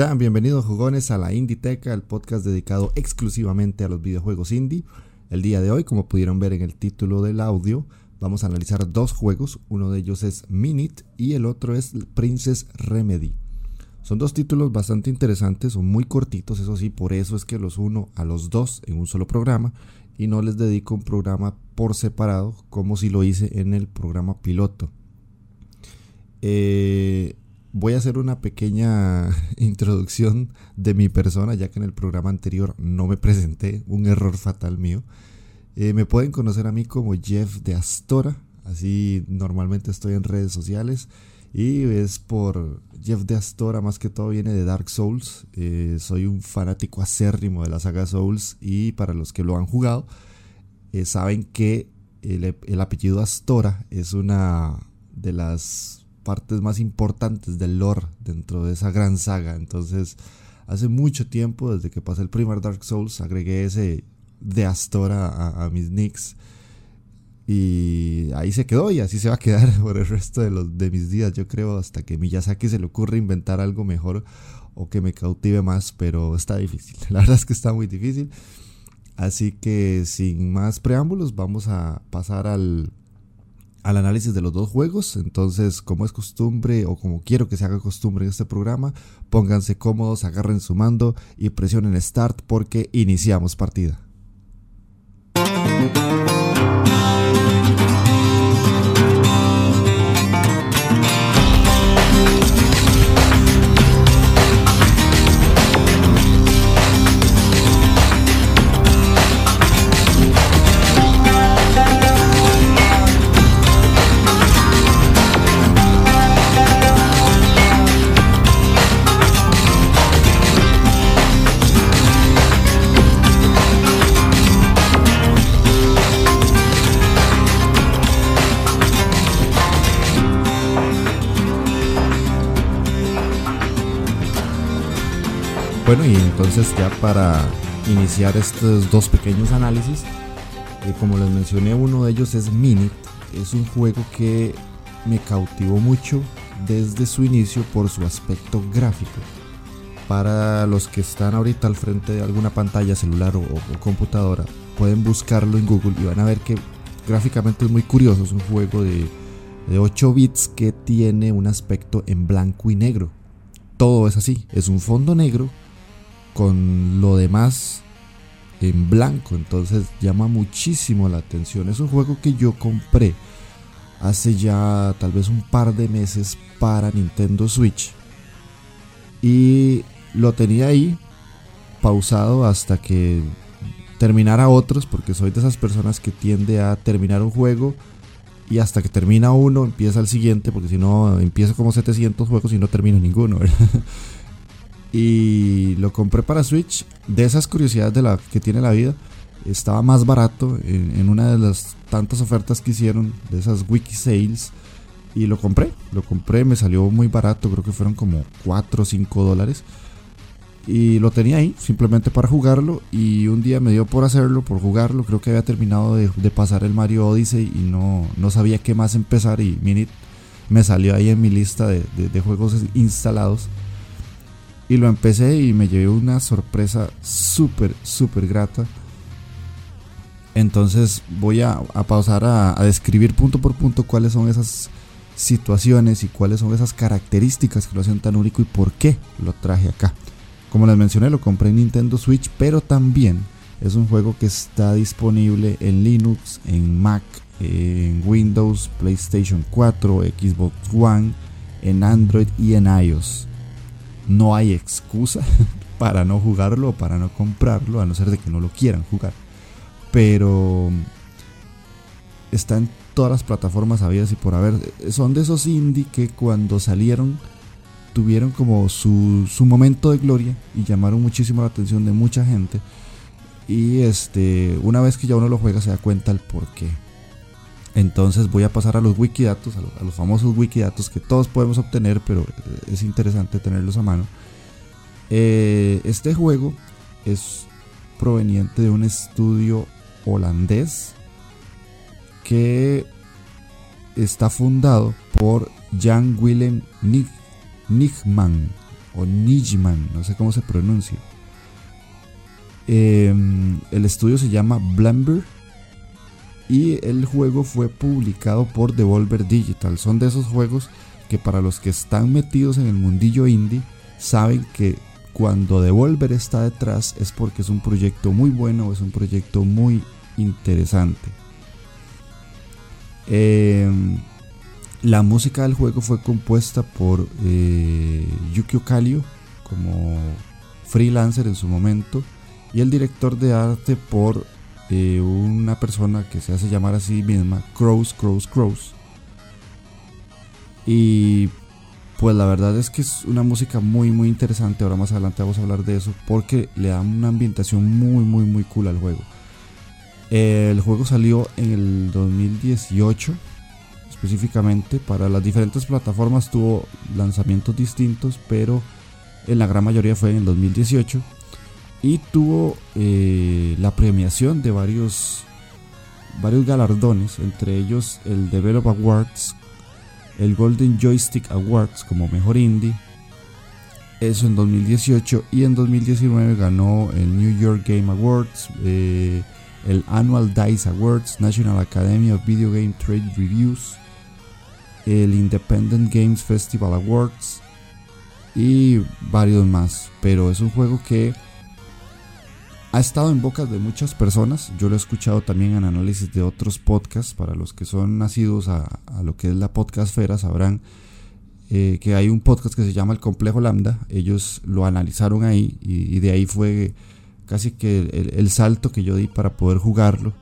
Bienvenidos jugones a la Inditeca, el podcast dedicado exclusivamente a los videojuegos indie. El día de hoy, como pudieron ver en el título del audio, vamos a analizar dos juegos. Uno de ellos es Minute y el otro es Princess Remedy. Son dos títulos bastante interesantes, son muy cortitos, eso sí, por eso es que los uno a los dos en un solo programa y no les dedico un programa por separado como si lo hice en el programa piloto. Eh, Voy a hacer una pequeña introducción de mi persona, ya que en el programa anterior no me presenté, un error fatal mío. Eh, me pueden conocer a mí como Jeff de Astora, así normalmente estoy en redes sociales. Y es por Jeff de Astora, más que todo viene de Dark Souls. Eh, soy un fanático acérrimo de la saga Souls y para los que lo han jugado, eh, saben que el, el apellido Astora es una de las partes más importantes del lore dentro de esa gran saga. Entonces, hace mucho tiempo, desde que pasé el primer Dark Souls, agregué ese de Astora a, mis nicks. Y ahí se quedó y así se va a quedar por el resto de, los, de mis días, yo creo, hasta que Miyazaki se le ocurra inventar algo mejor o que me cautive más, pero está difícil. La verdad es que está muy difícil. Así que sin más preámbulos, vamos a pasar al, al análisis de los dos juegos. Entonces, como es costumbre o como quiero que se haga costumbre en este programa, pónganse cómodos, agarren su mando y presionen Start porque iniciamos partida. Bueno, y entonces ya para iniciar estos dos pequeños análisis, eh, como les mencioné, uno de ellos es Minute. Es un juego que me cautivó mucho desde su inicio por su aspecto gráfico. Para los que están ahorita al frente de alguna pantalla celular o, computadora, pueden buscarlo en Google y van a ver que gráficamente es muy curioso. Es un juego de, de 8 bits que tiene un aspecto en blanco y negro. Todo es así, es un fondo negro con lo demás en blanco. Entonces llama muchísimo la atención. Es un juego que yo compré hace ya tal vez un par de meses para Nintendo Switch. Y lo tenía ahí pausado hasta que terminara otros, porque soy de esas personas que tiende a terminar un juego y hasta que termina uno empieza el siguiente, porque si no empiezo como 700 juegos y no termino ninguno. y lo compré para Switch. De esas curiosidades de la que tiene la vida, estaba más barato en, una de las tantas ofertas que hicieron de esas wiki sales y lo compré. Lo compré, me salió muy barato, creo que fueron como 4 o 5 dólares. Y lo tenía ahí simplemente para jugarlo. Y un día me dio por hacerlo, por jugarlo. Creo que había terminado de, pasar el Mario Odyssey y no, no sabía qué más empezar. Y Minute me salió ahí en mi lista de, de juegos instalados. Y lo empecé y me llevé una sorpresa súper, súper grata. Entonces voy a, pausar a, describir punto por punto cuáles son esas situaciones y cuáles son esas características que lo hacen tan único y por qué lo traje acá. Como les mencioné, lo compré en Nintendo Switch, pero también es un juego que está disponible en Linux, en Mac, en Windows, PlayStation 4, Xbox One, en Android y en iOS no hay excusa para no jugarlo o para no comprarlo, a no ser de que no lo quieran jugar. Pero está en todas las plataformas habidas y por haber. Son de esos indie que cuando salieron tuvieron como su, su momento de gloria y llamaron muchísimo la atención de mucha gente. Y este, una vez que ya uno lo juega se da cuenta el por qué. Entonces voy a pasar a los wikidatos, a los, famosos wikidatos que todos podemos obtener, pero es interesante tenerlos a mano. Eh, este juego es proveniente de un estudio holandés que está fundado por Jan Willem Nijman o Nijman, no sé cómo se pronuncia. Em, el estudio se llama Blamber y el juego fue publicado por Devolver Digital. Son de esos juegos que para los que están metidos en el mundillo indie saben que cuando Devolver está detrás es porque es un proyecto muy bueno, es un proyecto muy interesante. Em, la música del juego fue compuesta por eh, Yukio Kalio como freelancer en su momento y el director de arte por eh, una persona que se hace llamar a sí misma Crows, Crows, Crows. Y pues la verdad es que es una música muy muy interesante. Ahora más adelante vamos a hablar de eso porque le da una ambientación muy muy muy cool al juego. El juego salió en el 2018 específicamente para las diferentes plataformas tuvo lanzamientos distintos pero en la gran mayoría fue en el 2018 y tuvo eh, la premiación de varios, varios galardones, entre ellos el Develop Awards, el Golden Joystick Awards como mejor indie, eso en 2018 y en 2019 ganó el New York Game Awards, eh, el Annual DICE Awards, National Academy of Video Game Trade Reviews, el Independent Games Festival Awards y varios más. Pero es un juego que ha estado en bocas de muchas personas. Yo lo he escuchado también en análisis de otros podcasts. Para los que son nacidos a, lo que es la podcastfera sabrán eh, que hay un podcast que se llama El Complejo Lambda. Ellos lo analizaron ahí y, de ahí fue casi que el, salto que yo di para poder jugarlo.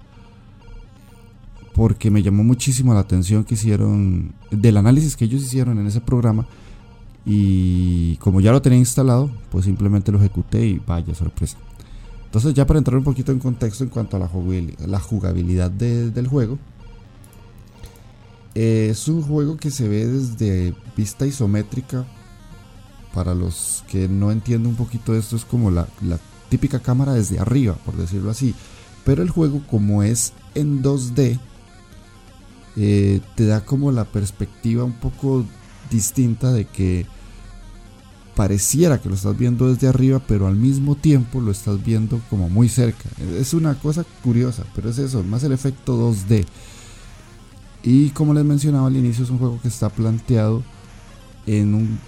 Porque me llamó muchísimo la atención que hicieron, del análisis que ellos hicieron en ese programa. Y como ya lo tenía instalado, pues simplemente lo ejecuté y vaya sorpresa. Entonces ya para entrar un poquito en contexto en cuanto a la jugabilidad, del juego. es un juego que se ve desde vista isométrica. Para los que no entienden un poquito esto es como la, típica cámara desde arriba, por decirlo así. Pero el juego como es en 2D, eh, te da como la perspectiva un poco distinta de que pareciera que lo estás viendo desde arriba, pero al mismo tiempo lo estás viendo como muy cerca. Es una cosa curiosa, pero es eso, más el efecto 2D. Y como les mencionaba al inicio, es un juego que está planteado en un,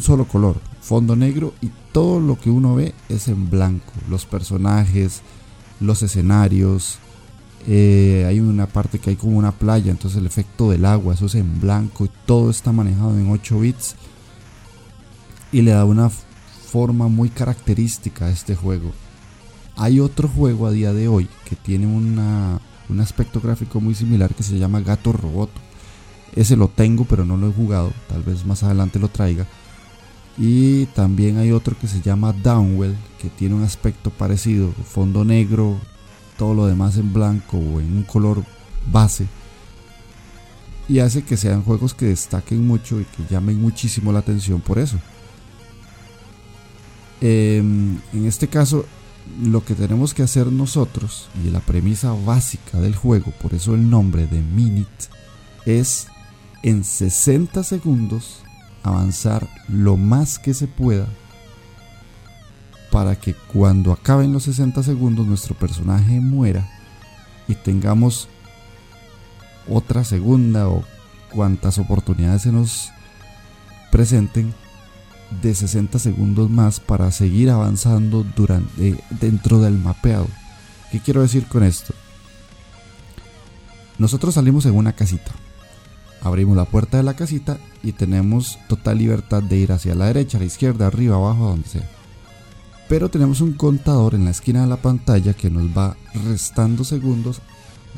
solo color, fondo negro, y todo lo que uno ve es en blanco. Los personajes, los escenarios. Eh, hay una parte que hay como una playa, entonces el efecto del agua, eso es en blanco y todo está manejado en 8 bits y le da una forma muy característica a este juego. Hay otro juego a día de hoy que tiene un aspecto gráfico muy similar que se llama Gato Roboto. Ese lo tengo pero no lo he jugado, tal vez más adelante lo traiga. Y también hay otro que se llama Downwell, que tiene un aspecto parecido, fondo negro, todo lo demás en blanco o en un color base. Y hace que sean juegos que destaquen mucho y que llamen muchísimo la atención por eso. Em, en este caso, lo que tenemos que hacer nosotros, y la premisa básica del juego, por eso el nombre de Minute, es en 60 segundos avanzar lo más que se pueda para que cuando acaben los 60 segundos nuestro personaje muera y tengamos otra segunda o cuantas oportunidades se nos presenten de 60 segundos más para seguir avanzando durante, dentro del mapeado. ¿Qué quiero decir con esto? Nosotros salimos en una casita. Abrimos la puerta de la casita y tenemos total libertad de ir hacia la derecha, a la izquierda, arriba, abajo, donde sea. Pero tenemos un contador en la esquina de la pantalla que nos va restando segundos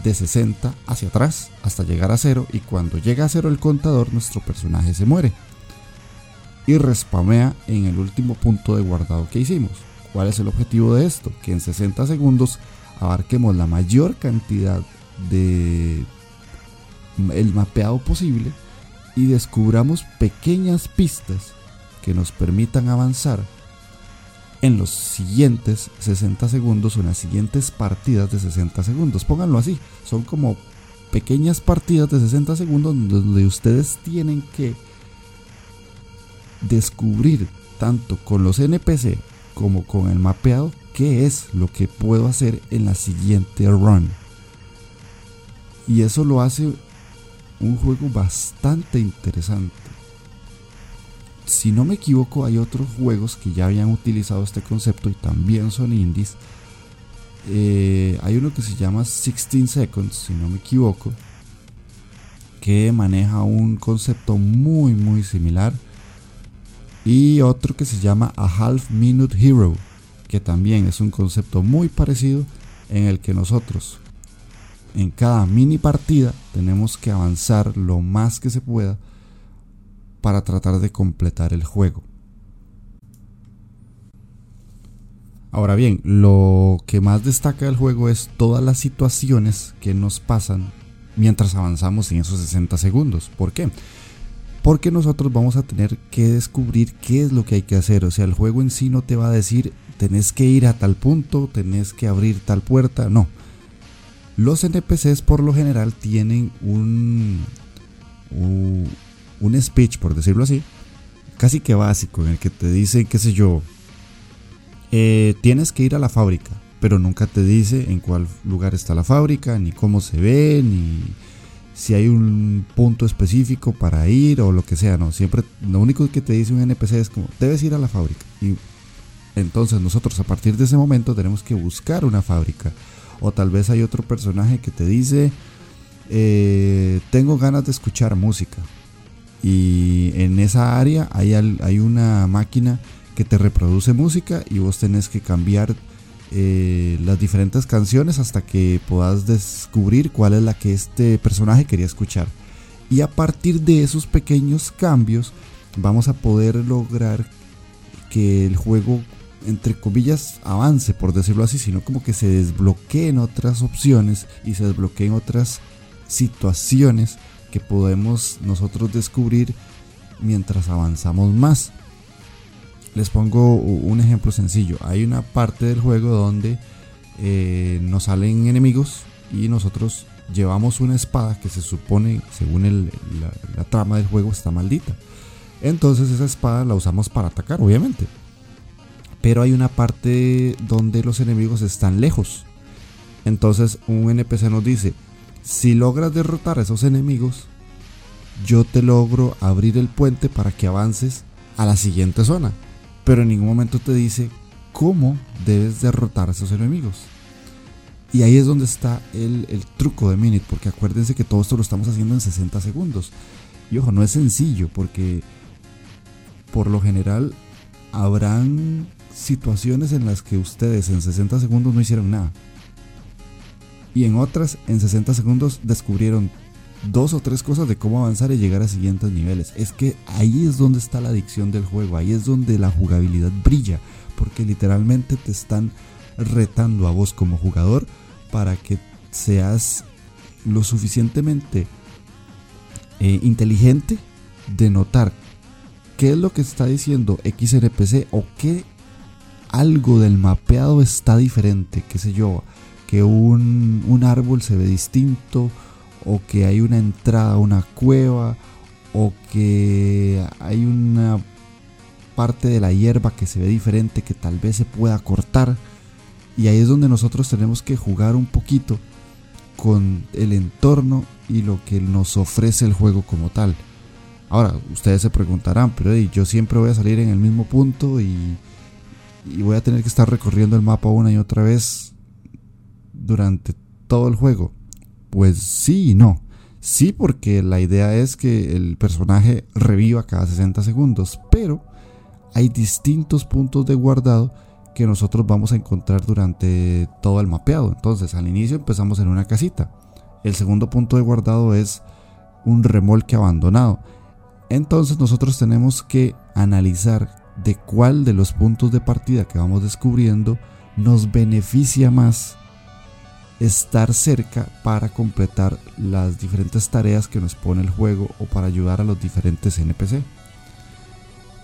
de 60 hacia atrás hasta llegar a cero y cuando llega a cero el contador nuestro personaje se muere. Y respamea en el último punto de guardado que hicimos. ¿Cuál es el objetivo de esto? Que en 60 segundos abarquemos la mayor cantidad de el mapeado posible y descubramos pequeñas pistas que nos permitan avanzar en los siguientes 60 segundos o en las siguientes partidas de 60 segundos. Pónganlo así, son como pequeñas partidas de 60 segundos donde ustedes tienen que descubrir tanto con los NPC como con el mapeado qué es lo que puedo hacer en la siguiente run. Y eso lo hace un juego bastante interesante. Si no me equivoco, hay otros juegos que ya habían utilizado este concepto y también son indies. Eh, hay uno que se llama 16 Seconds, si no me equivoco, que maneja un concepto muy muy similar y otro que se llama A Half Minute Hero, que también es un concepto muy parecido en el que nosotros en cada mini partida tenemos que avanzar lo más que se pueda para tratar de completar el juego. Ahora bien, lo que más destaca del juego es todas las situaciones que nos pasan mientras avanzamos en esos 60 segundos. ¿Por qué? Porque nosotros vamos a tener que descubrir qué es lo que hay que hacer. O sea, el juego en sí no te va a decir tenés que ir a tal punto, tenés que abrir tal puerta. No. Los NPCs por lo general tienen un, un, speech, por decirlo así, casi que básico, en el que te dice, qué sé yo, eh, tienes que ir a la fábrica, pero nunca te dice en cuál lugar está la fábrica, ni cómo se ve, ni si hay un punto específico para ir o lo que sea, no, siempre lo único que te dice un NPC es como debes ir a la fábrica. Y entonces nosotros a partir de ese momento tenemos que buscar una fábrica. O tal vez hay otro personaje que te dice eh, tengo ganas de escuchar música. Y en esa área hay, hay una máquina que te reproduce música y vos tenés que cambiar eh, las diferentes canciones hasta que puedas descubrir cuál es la que este personaje quería escuchar. Y a partir de esos pequeños cambios vamos a poder lograr que el juego, entre comillas, avance, por decirlo así, sino como que se desbloqueen otras opciones y se desbloqueen otras situaciones que podemos nosotros descubrir mientras avanzamos más. Les pongo un ejemplo sencillo. Hay una parte del juego donde eh, nos salen enemigos y nosotros llevamos una espada que se supone, según la, trama del juego, está maldita. Entonces esa espada la usamos para atacar, obviamente. Pero hay una parte donde los enemigos están lejos. Entonces un NPC nos dice, si logras derrotar a esos enemigos, yo te logro abrir el puente para que avances a la siguiente zona pero en ningún momento te dice cómo debes derrotar a esos enemigos. Y ahí es donde está el, truco de Minute, porque acuérdense que todo esto lo estamos haciendo en 60 segundos. Y ojo, no es sencillo, porque por lo general habrán situaciones en las que ustedes en 60 segundos no hicieron nada. Y en otras, en 60 segundos descubrieron dos o tres cosas de cómo avanzar y llegar a siguientes niveles. Es que ahí es donde está la adicción del juego, ahí es donde la jugabilidad brilla, porque literalmente te están retando a vos como jugador para que seas lo suficientemente eh, inteligente de notar qué es lo que está diciendo XNPC o qué algo del mapeado está diferente, qué sé yo, que un, un árbol se ve distinto, o que hay una entrada a una cueva o que hay una parte de la hierba que se ve diferente que tal vez se pueda cortar y ahí es donde nosotros tenemos que jugar un poquito con el entorno y lo que nos ofrece el juego como tal. Ahora, ustedes se preguntarán, pero yo siempre voy a salir en el mismo punto y, y voy a tener que estar recorriendo el mapa una y otra vez durante todo el juego. Pues sí y no. Sí, porque la idea es que el personaje reviva cada 60 segundos, pero hay distintos puntos de guardado que nosotros vamos a encontrar durante todo el mapeado. Entonces, al inicio empezamos en una casita. El segundo punto de guardado es un remolque abandonado. Entonces nosotros tenemos que analizar de cuál de los puntos de partida que vamos descubriendo nos beneficia más estar cerca para completar las diferentes tareas que nos pone el juego o para ayudar a los diferentes NPC.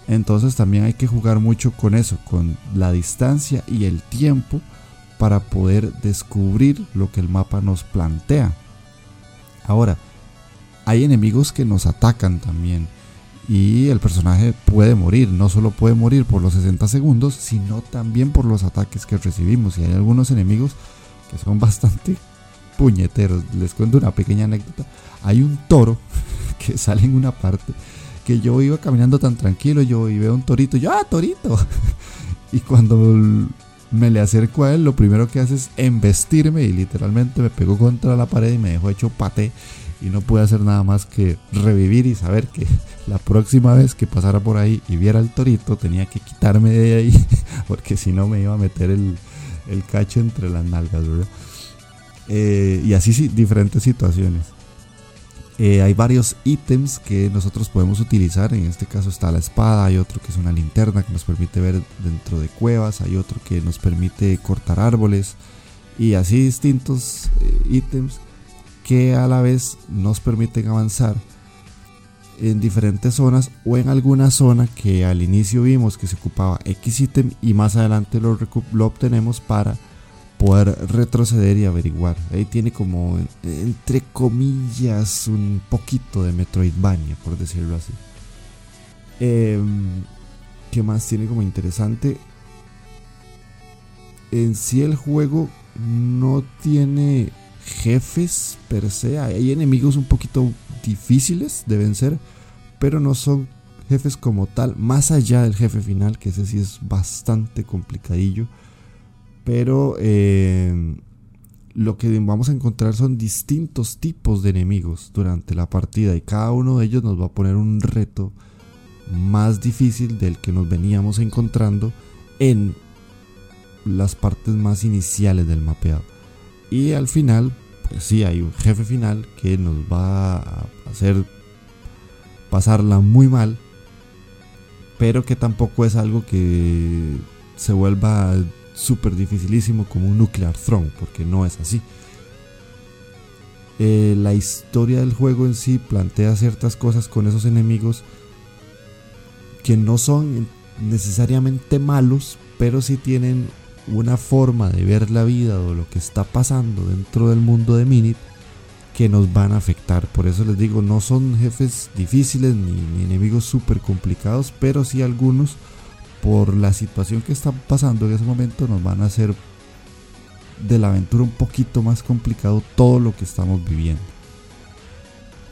Entonces también hay que jugar mucho con eso, con la distancia y el tiempo para poder descubrir lo que el mapa nos plantea. Ahora, hay enemigos que nos atacan también y el personaje puede morir, no solo puede morir por los 60 segundos, sino también por los ataques que recibimos. Y hay algunos enemigos son bastante puñeteros. Les cuento una pequeña anécdota. Hay un toro que sale en una parte que yo iba caminando tan tranquilo, yo y veo un torito, yo, ah, torito. y cuando me le acerco a él, lo primero que hace es embestirme y literalmente me pegó contra la pared y me dejó hecho pate y no pude hacer nada más que revivir y saber que la próxima vez que pasara por ahí y viera el torito tenía que quitarme de ahí porque si no me iba a meter el, cacho entre las nalgas, eh, y así sí, diferentes situaciones. Eh, hay varios ítems que nosotros podemos utilizar. En este caso está la espada, hay otro que es una linterna que nos permite ver dentro de cuevas, hay otro que nos permite cortar árboles y así distintos eh, ítems que a la vez nos permiten avanzar en diferentes zonas o en alguna zona que al inicio vimos que se ocupaba X ítem y más adelante lo, obtenemos para poder retroceder y averiguar. Ahí tiene como, entre comillas, un poquito de Metroidvania, por decirlo así. Em, ¿Qué más tiene como interesante? En sí el juego no tiene jefes per se. Hay enemigos un poquito difíciles de vencer, pero no son jefes como tal, más allá del jefe final, que ese sí es bastante complicadillo. Pero eh, lo que vamos a encontrar son distintos tipos de enemigos durante la partida y cada uno de ellos nos va a poner un reto más difícil del que nos veníamos encontrando en las partes más iniciales del mapeado. Y al final, pues sí, hay un jefe final que nos va a hacer pasarla muy mal, pero que tampoco es algo que se vuelva súper dificilísimo como un Nuclear Throne, porque no es así. Eh, la historia del juego en sí plantea ciertas cosas con esos enemigos que no son necesariamente malos, pero sí tienen una forma de ver la vida o lo que está pasando dentro del mundo de Minit que nos van a afectar. Por eso les digo, no son jefes difíciles ni, enemigos súper complicados, pero sí algunos por la situación que está pasando en ese momento nos van a hacer de la aventura un poquito más complicado todo lo que estamos viviendo.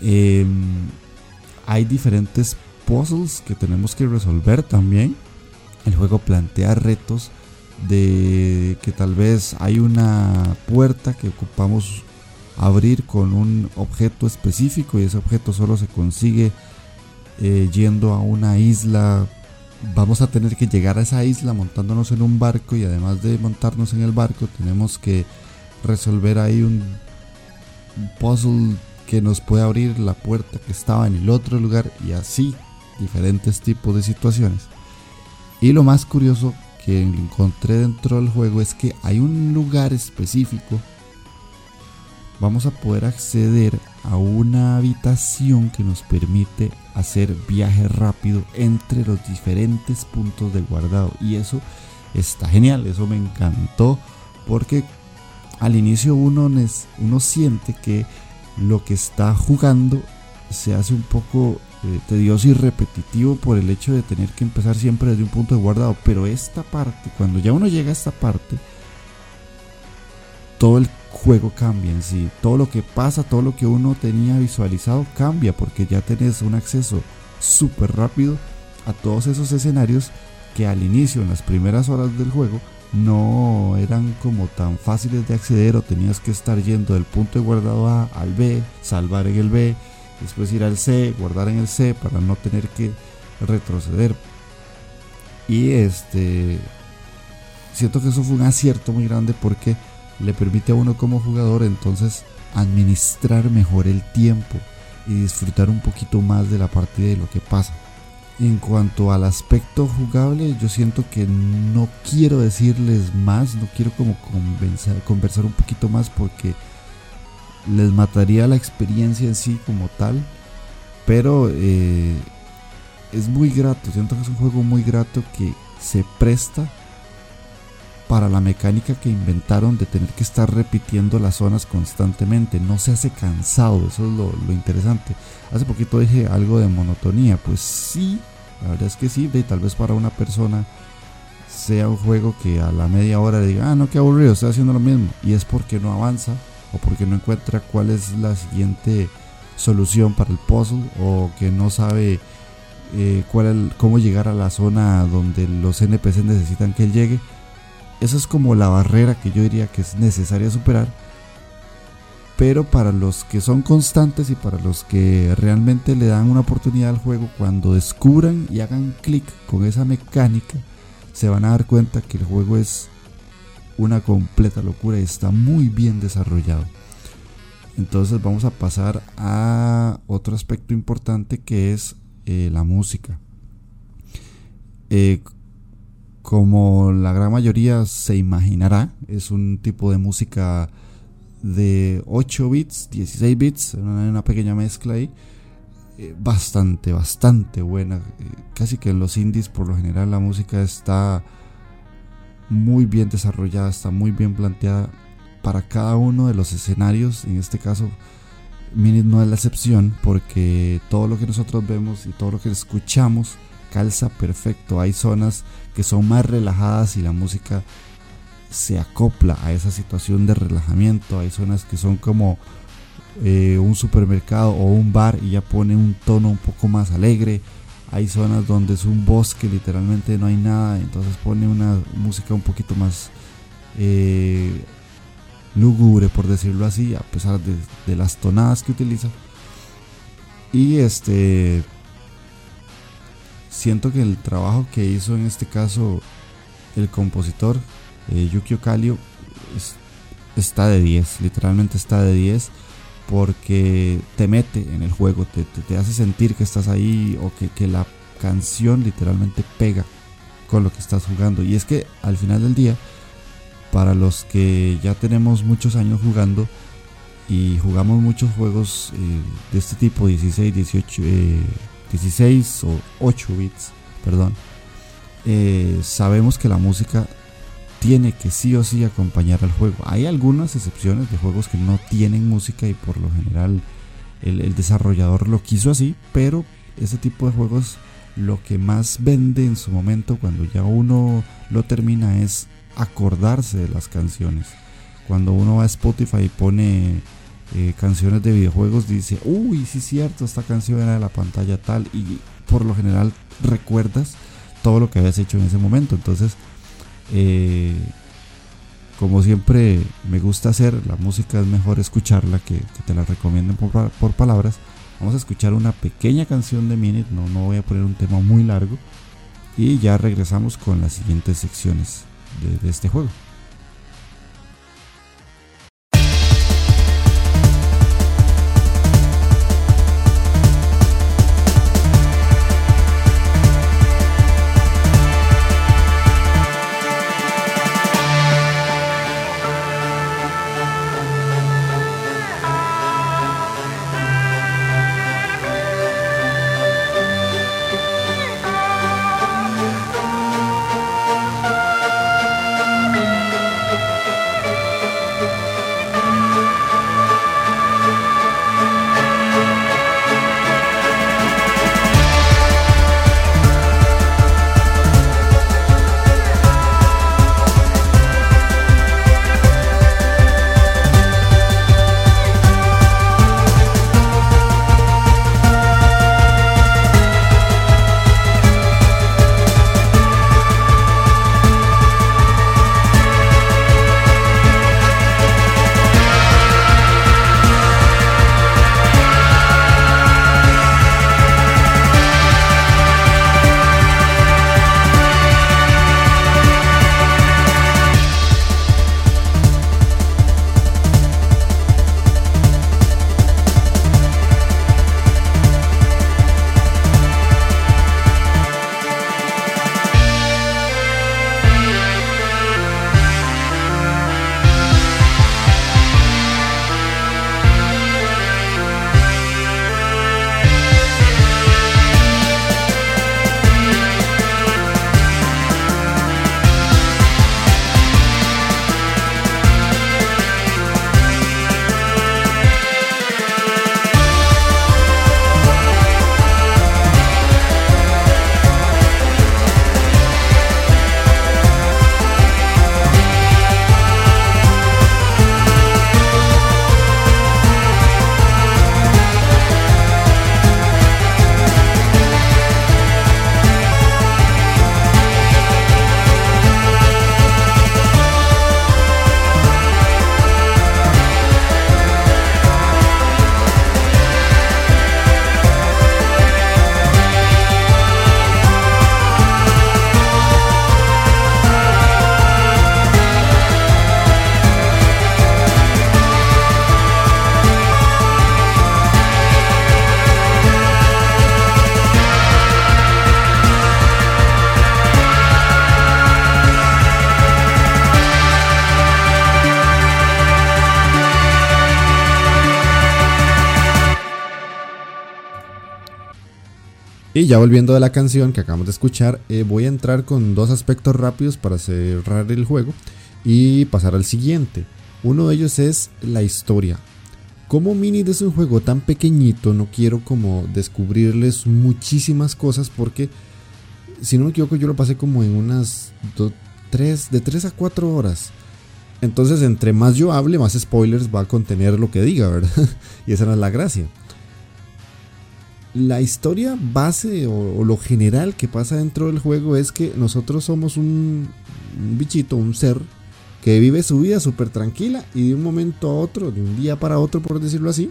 Em, hay diferentes puzzles que tenemos que resolver también. El juego plantea retos de que tal vez hay una puerta que ocupamos abrir con un objeto específico y ese objeto solo se consigue eh, yendo a una isla vamos a tener que llegar a esa isla montándonos en un barco y además de montarnos en el barco tenemos que resolver ahí un, puzzle que nos puede abrir la puerta que estaba en el otro lugar y así diferentes tipos de situaciones. Y lo más curioso que encontré dentro del juego es que hay un lugar específico. Vamos a poder acceder a una habitación que nos permite hacer viaje rápido entre los diferentes puntos de guardado y eso está genial, eso me encantó porque al inicio uno, uno siente que lo que está jugando se hace un poco eh, tedioso y repetitivo por el hecho de tener que empezar siempre desde un punto de guardado, pero esta parte, cuando ya uno llega a esta parte, todo el juego cambia en sí. Todo lo que pasa, todo lo que uno tenía visualizado cambia porque ya tenés un acceso súper rápido a todos esos escenarios que al inicio, en las primeras horas del juego, no eran como tan fáciles de acceder o tenías que estar yendo del punto de guardado A al B, salvar en el B, después ir al C, guardar en el C para no tener que retroceder. Y este siento que eso fue un acierto muy grande porque le permite a uno como jugador entonces administrar mejor el tiempo y disfrutar un poquito más de la partida y lo que pasa. En cuanto al aspecto jugable, yo siento que no quiero decirles más, no quiero como conversar un poquito más porque les mataría la experiencia en sí como tal. Pero eh, es muy grato, siento que es un juego muy grato que se presta para la mecánica que inventaron de tener que estar repitiendo las zonas constantemente. No se hace cansado, eso es lo, interesante. Hace poquito dije algo de monotonía, pues sí, la verdad es que sí, tal vez para una persona sea un juego que a la media hora diga, ah, no, qué aburrido, estoy haciendo lo mismo. Y es porque no avanza o porque no encuentra cuál es la siguiente solución para el puzzle o que no sabe eh, cuál, cómo llegar a la zona donde los NPC necesitan que él llegue. Esa es como la barrera que yo diría que es necesaria superar. Pero para los que son constantes y para los que realmente le dan una oportunidad al juego, cuando descubran y hagan clic con esa mecánica, se van a dar cuenta que el juego es una completa locura y está muy bien desarrollado. Entonces vamos a pasar a otro aspecto importante que es eh, la música. Eh, como la gran mayoría se imaginará, es un tipo de música de 8 bits, 16 bits, una, pequeña mezcla ahí. Eh, bastante, bastante buena. casi que en los indies por lo general la música está muy bien desarrollada, está muy bien planteada para cada uno de los escenarios. En este caso, Minute no es la excepción porque todo lo que nosotros vemos y todo lo que escuchamos calza perfecto. Hay zonas que son más relajadas y la música se acopla a esa situación de relajamiento. Hay zonas que son como eh, un supermercado o un bar y ya pone un tono un poco más alegre. Hay zonas donde es un bosque, literalmente no hay nada, entonces pone una música un poquito más eh, lúgubre, por decirlo así, a pesar de, las tonadas que utiliza. Y este. Siento que el trabajo que hizo en este caso el compositor eh, Yukio Kalio está de 10, literalmente está de 10 porque te mete en el juego, te, hace sentir que estás ahí o que, que, la canción literalmente pega con lo que estás jugando. Y es que al final del día, para los que ya tenemos muchos años jugando y jugamos muchos juegos eh, de este tipo, 16, 18, 16 o 8 bits, perdón, eh, sabemos que la música tiene que sí o sí acompañar al juego. Hay algunas excepciones de juegos que no tienen música y por lo general el, desarrollador lo quiso así, pero ese tipo de juegos lo que más vende en su momento cuando ya uno lo termina es acordarse de las canciones. Cuando uno va a Spotify y pone eh, canciones de videojuegos, dice, uy, sí es cierto, esta canción era de la pantalla tal y por lo general recuerdas todo lo que habías hecho en ese momento. Entonces, eh, como siempre me gusta hacer, la música es mejor escucharla que, te la recomienden por, palabras. Vamos a escuchar una pequeña canción de Minute, no, no voy a poner un tema muy largo. Y ya regresamos con las siguientes secciones de este juego. Y ya volviendo a la canción que acabamos de escuchar, eh, voy a entrar con dos aspectos rápidos para cerrar el juego y pasar al siguiente. Uno de ellos es la historia. Como Minit es un juego tan pequeñito, no quiero como descubrirles muchísimas cosas porque, si no me equivoco, yo lo pasé como en unas tres, de 3 a 4 horas. Entonces, entre más yo hable, más spoilers va a contener lo que diga, ¿verdad? y esa no es la gracia. La historia base o, lo general que pasa dentro del juego es que nosotros somos un, bichito, un ser que vive su vida súper tranquila y de un momento a otro, de un día para otro por decirlo así,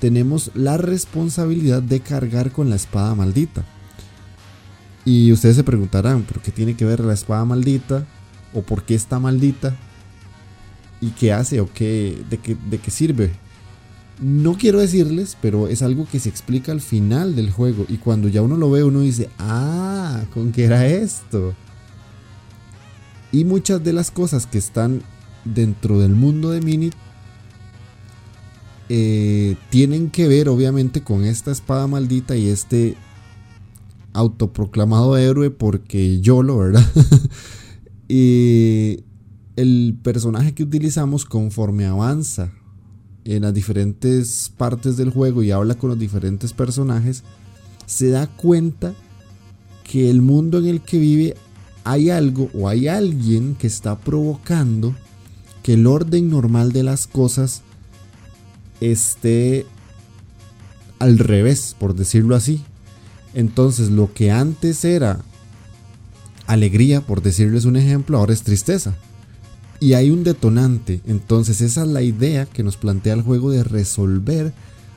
tenemos la responsabilidad de cargar con la espada maldita. Y ustedes se preguntarán, ¿pero qué tiene que ver la espada maldita? ¿O por qué está maldita? ¿Y qué hace? ¿O qué, de, qué, de qué sirve? No quiero decirles, pero es algo que se explica al final del juego. Y cuando ya uno lo ve, uno dice, ah, ¿con qué era esto? Y muchas de las cosas que están dentro del mundo de Minit eh, tienen que ver obviamente con esta espada maldita y este autoproclamado héroe porque yo lo, ¿verdad? y el personaje que utilizamos conforme avanza en las diferentes partes del juego y habla con los diferentes personajes, se da cuenta que el mundo en el que vive hay algo o hay alguien que está provocando que el orden normal de las cosas esté al revés, por decirlo así. Entonces lo que antes era alegría, por decirles un ejemplo, ahora es tristeza. Y hay un detonante. Entonces esa es la idea que nos plantea el juego de resolver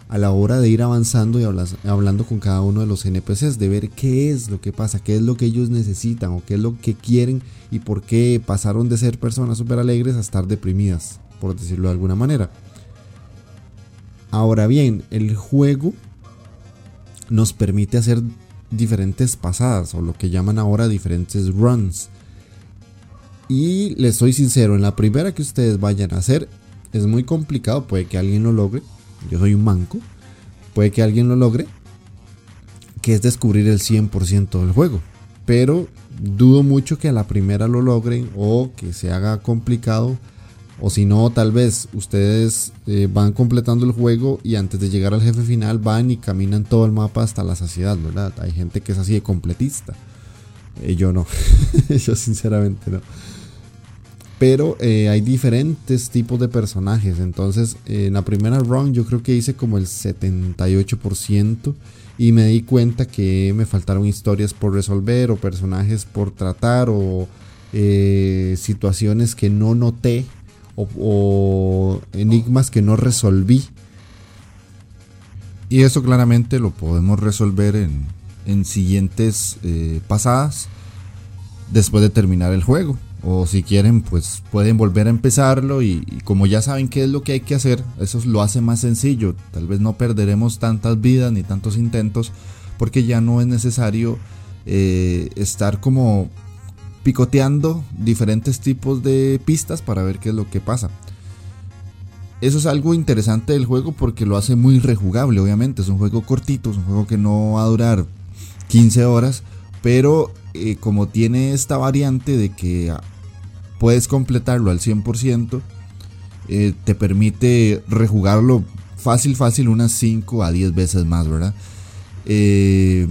a la hora de ir avanzando y hablando con cada uno de los NPCs, de ver qué es lo que pasa, qué es lo que ellos necesitan o qué es lo que quieren y por qué pasaron de ser personas súper alegres a estar deprimidas, por decirlo de alguna manera. Ahora bien, el juego nos permite hacer diferentes pasadas o lo que llaman ahora diferentes runs. Y les soy sincero, en la primera que ustedes vayan a hacer es muy complicado, puede que alguien lo logre, yo soy un manco, puede que alguien lo logre, que es descubrir el 100% del juego. Pero dudo mucho que a la primera lo logren o que se haga complicado. O si no, tal vez ustedes eh, van completando el juego y antes de llegar al jefe final van y caminan todo el mapa hasta la saciedad, ¿verdad? Hay gente que es así de completista. Eh, yo no. yo sinceramente no pero eh, hay diferentes tipos de personajes. Entonces, en la primera run yo creo que hice como el 78% y me di cuenta que me faltaron historias por resolver o personajes por tratar o eh, situaciones que no noté o, enigmas que no resolví. Y eso claramente lo podemos resolver en, siguientes eh, pasadas después de terminar el juego o si quieren pues pueden volver a empezarlo y, como ya saben qué es lo que hay que hacer, eso lo hace más sencillo, tal vez no perderemos tantas vidas ni tantos intentos porque ya no es necesario eh, estar como picoteando diferentes tipos de pistas para ver qué es lo que pasa. Eso es algo interesante del juego porque lo hace muy rejugable, obviamente. Es un juego cortito, es un juego que no va a durar 15 horas, pero eh, como tiene esta variante de que puedes completarlo al 100%, eh, te permite rejugarlo fácil, fácil unas 5 a 10 veces más, ¿verdad? Eh,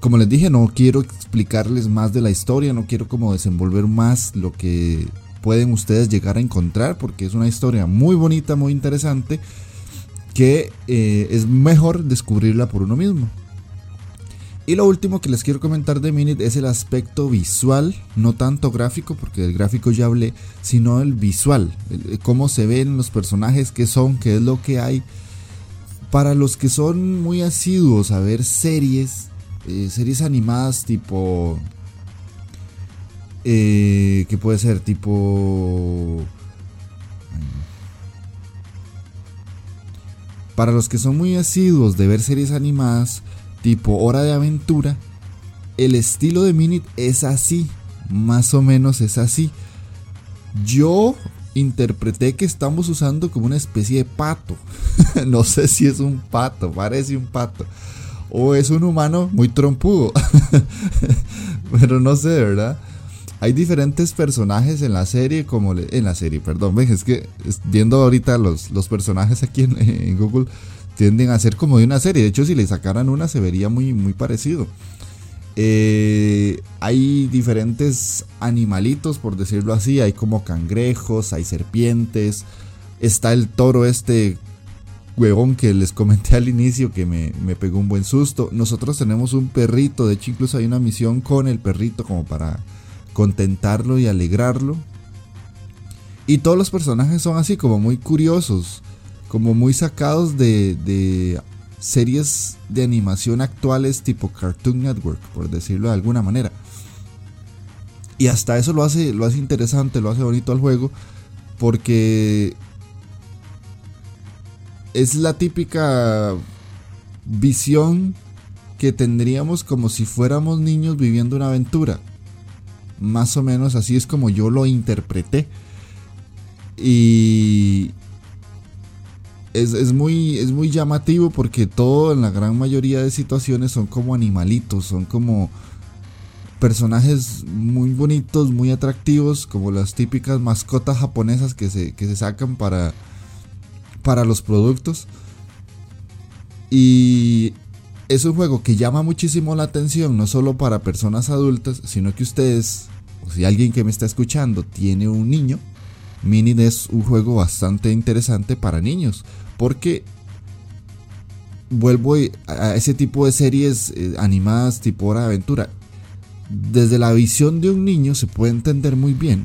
como les dije, no quiero explicarles más de la historia, no quiero como desenvolver más lo que pueden ustedes llegar a encontrar, porque es una historia muy bonita, muy interesante, que es mejor descubrirla por uno mismo. Y lo último que les quiero comentar de Minute es el aspecto visual, no tanto gráfico, porque del gráfico ya hablé, sino el visual, cómo se ven los personajes, qué son, qué es lo que hay. Para los que son muy asiduos a ver series, eh, series animadas tipo... Eh, ¿Qué puede ser? Tipo... Para los que son muy asiduos de ver series animadas, tipo Hora de Aventura, el estilo de Minute es así, más o menos es así. Yo interpreté que estamos usando como una especie de pato. no sé si es un pato, parece un pato. o es un humano muy trompudo. Pero no sé, ¿verdad? Hay diferentes personajes en la serie, como en la serie, perdón, es que viendo ahorita los, los personajes aquí en, Google tienden a ser como de una serie. De hecho, si le sacaran una se vería muy, muy parecido. Eh, hay diferentes animalitos, por decirlo así. Hay como cangrejos, hay serpientes. Está el toro este huevón que les comenté al inicio que me, me, pegó un buen susto. Nosotros tenemos un perrito, de hecho incluso hay una misión con el perrito como para contentarlo y alegrarlo. Y todos los personajes son así como muy curiosos, como muy sacados de, de series de animación actuales tipo Cartoon Network, por decirlo de alguna manera. Y hasta eso lo hace, lo hace interesante, lo hace bonito al juego, porque es la típica visión que tendríamos como si fuéramos niños viviendo una aventura. Más o menos así es como yo lo interpreté. Y es, muy, es muy llamativo porque todo en la gran mayoría de situaciones son como animalitos, son como personajes muy bonitos, muy atractivos, como las típicas mascotas japonesas que se, que se sacan para, para los productos. Y es un juego que llama muchísimo la atención, no solo para personas adultas, sino que ustedes, o si alguien que me está escuchando tiene un niño, Mini es un juego bastante interesante para niños, porque vuelvo a ese tipo de series eh, animadas tipo hora de aventura. Desde la visión de un niño se puede entender muy bien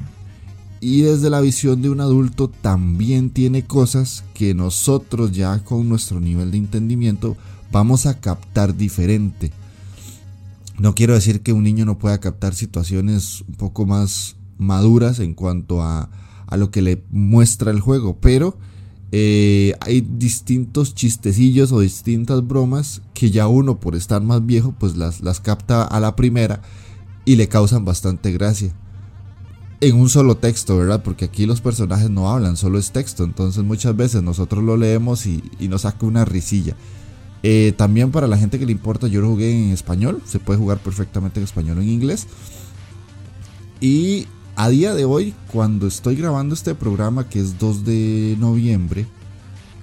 y desde la visión de un adulto también tiene cosas que nosotros ya con nuestro nivel de entendimiento vamos a captar diferente. No quiero decir que un niño no pueda captar situaciones un poco más maduras en cuanto a, a lo que le muestra el juego, pero eh, hay distintos chistecillos o distintas bromas que ya uno por estar más viejo pues las, las capta a la primera y le causan bastante gracia en un solo texto, ¿verdad? Porque aquí los personajes no hablan, solo es texto. Entonces muchas veces nosotros lo leemos y, nos saca una risilla. Eh, también para la gente que le importa, yo lo jugué en español. Se puede jugar perfectamente en español o en inglés. Y a día de hoy, cuando estoy grabando este programa, que es 2 de noviembre,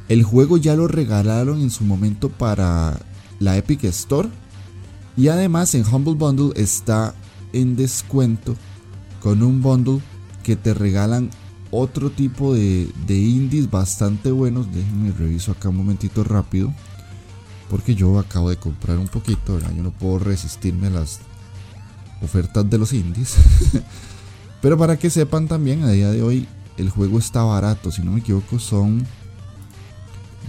el juego ya lo regalaron en su momento para la Epic Store. Y además en Humble Bundle está en descuento con un bundle que te regalan otro tipo de, indies bastante buenos. Déjenme reviso acá un momentito rápido. Porque yo acabo de comprar un poquito, Yo no puedo resistirme a las ofertas de los indies. Pero para que sepan también, a día de hoy el juego está barato. Si no me equivoco, son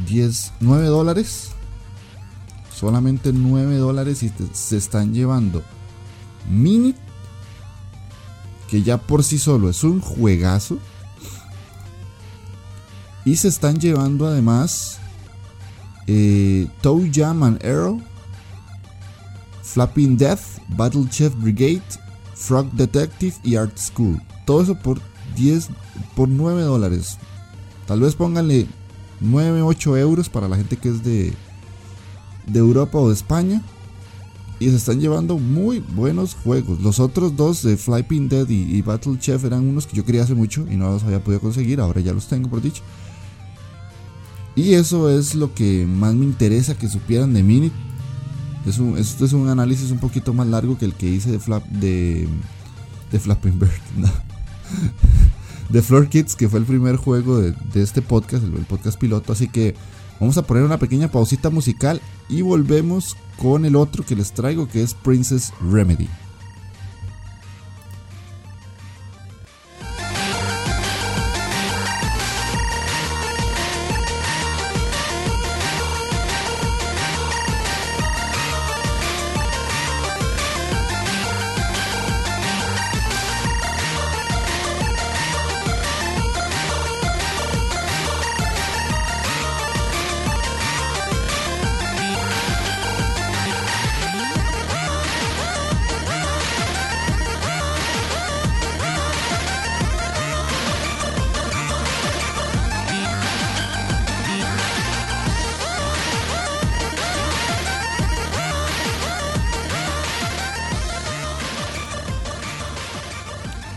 10, 9 dólares. Solamente 9 dólares y se están llevando Mini que ya por sí solo es un juegazo. Y se están llevando además eh, Toe Jam and Arrow, Flapping Death, Battle Chef Brigade, Frog Detective y Art School. Todo eso por 10, por 9 dólares. Tal vez pónganle 9, 8 euros para la gente que es de, de Europa o de España y se están llevando muy buenos juegos. Los otros dos de Flyping Dead y, Battle Chef eran unos que yo quería hace mucho y no los había podido conseguir, ahora ya los tengo por dicho. Y eso es lo que más me interesa que supieran de Mini. Es un, esto es un análisis un poquito más largo que el que hice de Flap de, de Flapping Bird. de Floor Kids, que fue el primer juego de, este podcast, el podcast piloto. Así que vamos a poner una pequeña pausita musical y volvemos con el otro que les traigo que es Princess Remedy.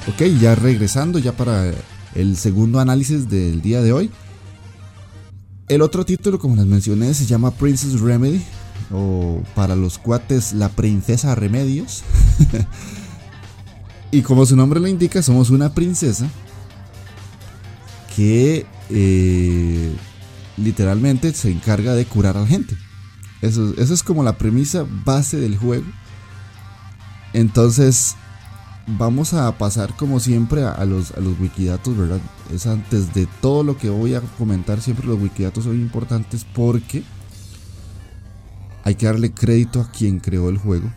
Ok, ya regresando ya para el segundo análisis del día de hoy. El otro título, como les mencioné, se llama Princess Remedy. O para los cuates, la princesa Remedios. y como su nombre lo indica, somos una princesa que eh, literalmente se encarga de curar a la gente. Eso, eso es como la premisa base del juego. Entonces, vamos a pasar como siempre a, los, wikidatos, ¿verdad? Es antes de todo lo que voy a comentar, siempre los wikidatos son importantes porque hay que darle crédito a quien creó el juego.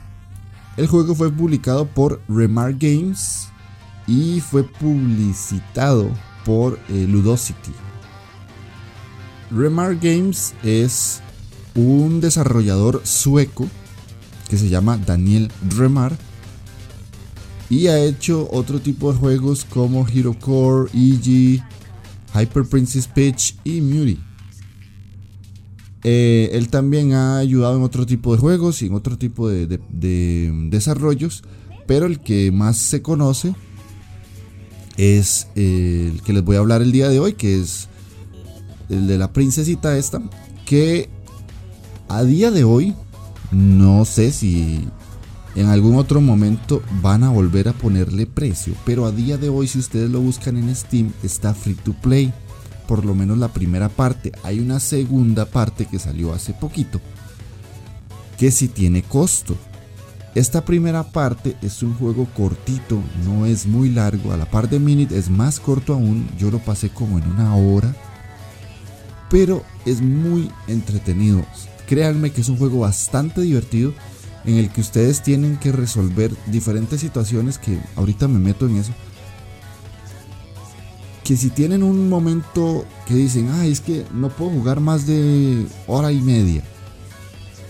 El juego fue publicado por Remar Games y fue publicitado por eh, Ludosity. Remar Games es un desarrollador sueco que se llama Daniel Remar y ha hecho otro tipo de juegos como Hero Core, EG, Hyper Princess Peach y Muty. Eh, él también ha ayudado en otro tipo de juegos y en otro tipo de, desarrollos, pero el que más se conoce es el que les voy a hablar el día de hoy, que es el de la princesita esta, que a día de hoy no sé si en algún otro momento van a volver a ponerle precio, pero a día de hoy si ustedes lo buscan en Steam está free to play por lo menos la primera parte. Hay una segunda parte que salió hace poquito, que sí tiene costo. Esta primera parte es un juego cortito, no es muy largo. A la par de Minute es más corto aún. Yo lo pasé como en una hora. Pero es muy entretenido. Créanme que es un juego bastante divertido en el que ustedes tienen que resolver diferentes situaciones que ahorita me meto en eso que si tienen un momento que dicen, ah, es que no puedo jugar más de hora y media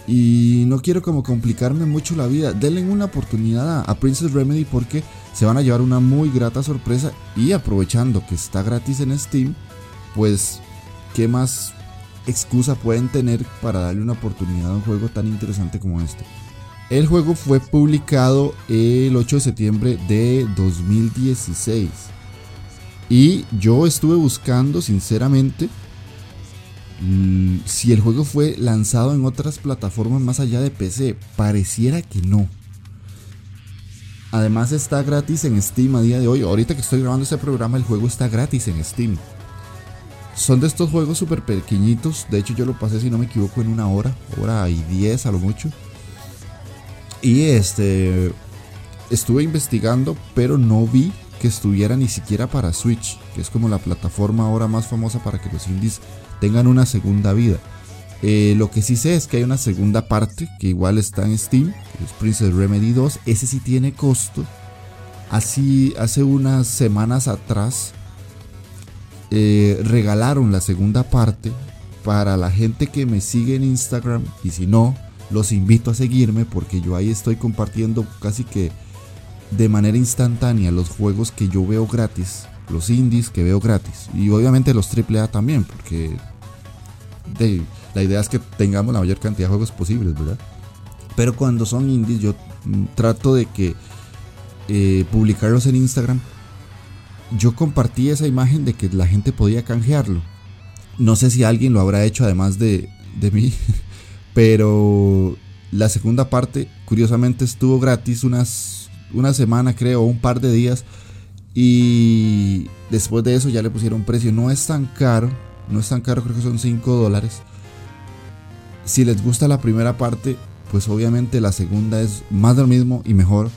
y no quiero como complicarme mucho la vida, denle una oportunidad a, Princess Remedy porque se van a llevar una muy grata sorpresa y aprovechando que está gratis en Steam, pues qué más excusa pueden tener para darle una oportunidad a un juego tan interesante como este. El juego fue publicado el 8 de septiembre de 2016 y yo estuve buscando, sinceramente, mm, si el juego fue lanzado en otras plataformas más allá de PC. Pareciera que no. Además está gratis en Steam a día de hoy. Ahorita que estoy grabando este programa, el juego está gratis en Steam. Son de estos juegos súper pequeñitos. De hecho, yo lo pasé, si no me equivoco, en una hora. Hora y diez a lo mucho. Y este... Estuve investigando, pero no vi que estuviera ni siquiera para Switch, que es como la plataforma ahora más famosa para que los indies tengan una segunda vida. Eh, lo que sí sé es que hay una segunda parte que igual está en Steam, que es Princess Remedy 2. Ese sí tiene costo. Así hace unas semanas atrás eh, regalaron la segunda parte para la gente que me sigue en Instagram y si no, los invito a seguirme porque yo ahí estoy compartiendo casi que de manera instantánea los juegos que yo veo gratis, los indies que veo gratis y obviamente los AAA también, porque la idea es que tengamos la mayor cantidad de juegos posibles, ¿verdad? Pero cuando son indies yo mm, trato de que eh, publicarlos en Instagram. Yo compartí esa imagen de que la gente podía canjearlo. No sé si alguien lo habrá hecho además de, de mí, pero la segunda parte curiosamente estuvo gratis unas una semana creo, un par de días. Y después de eso ya le pusieron precio. No es tan caro, no es tan caro, creo que son 5 dólares. Si les gusta la primera parte, pues obviamente la segunda es más de lo mismo y mejor.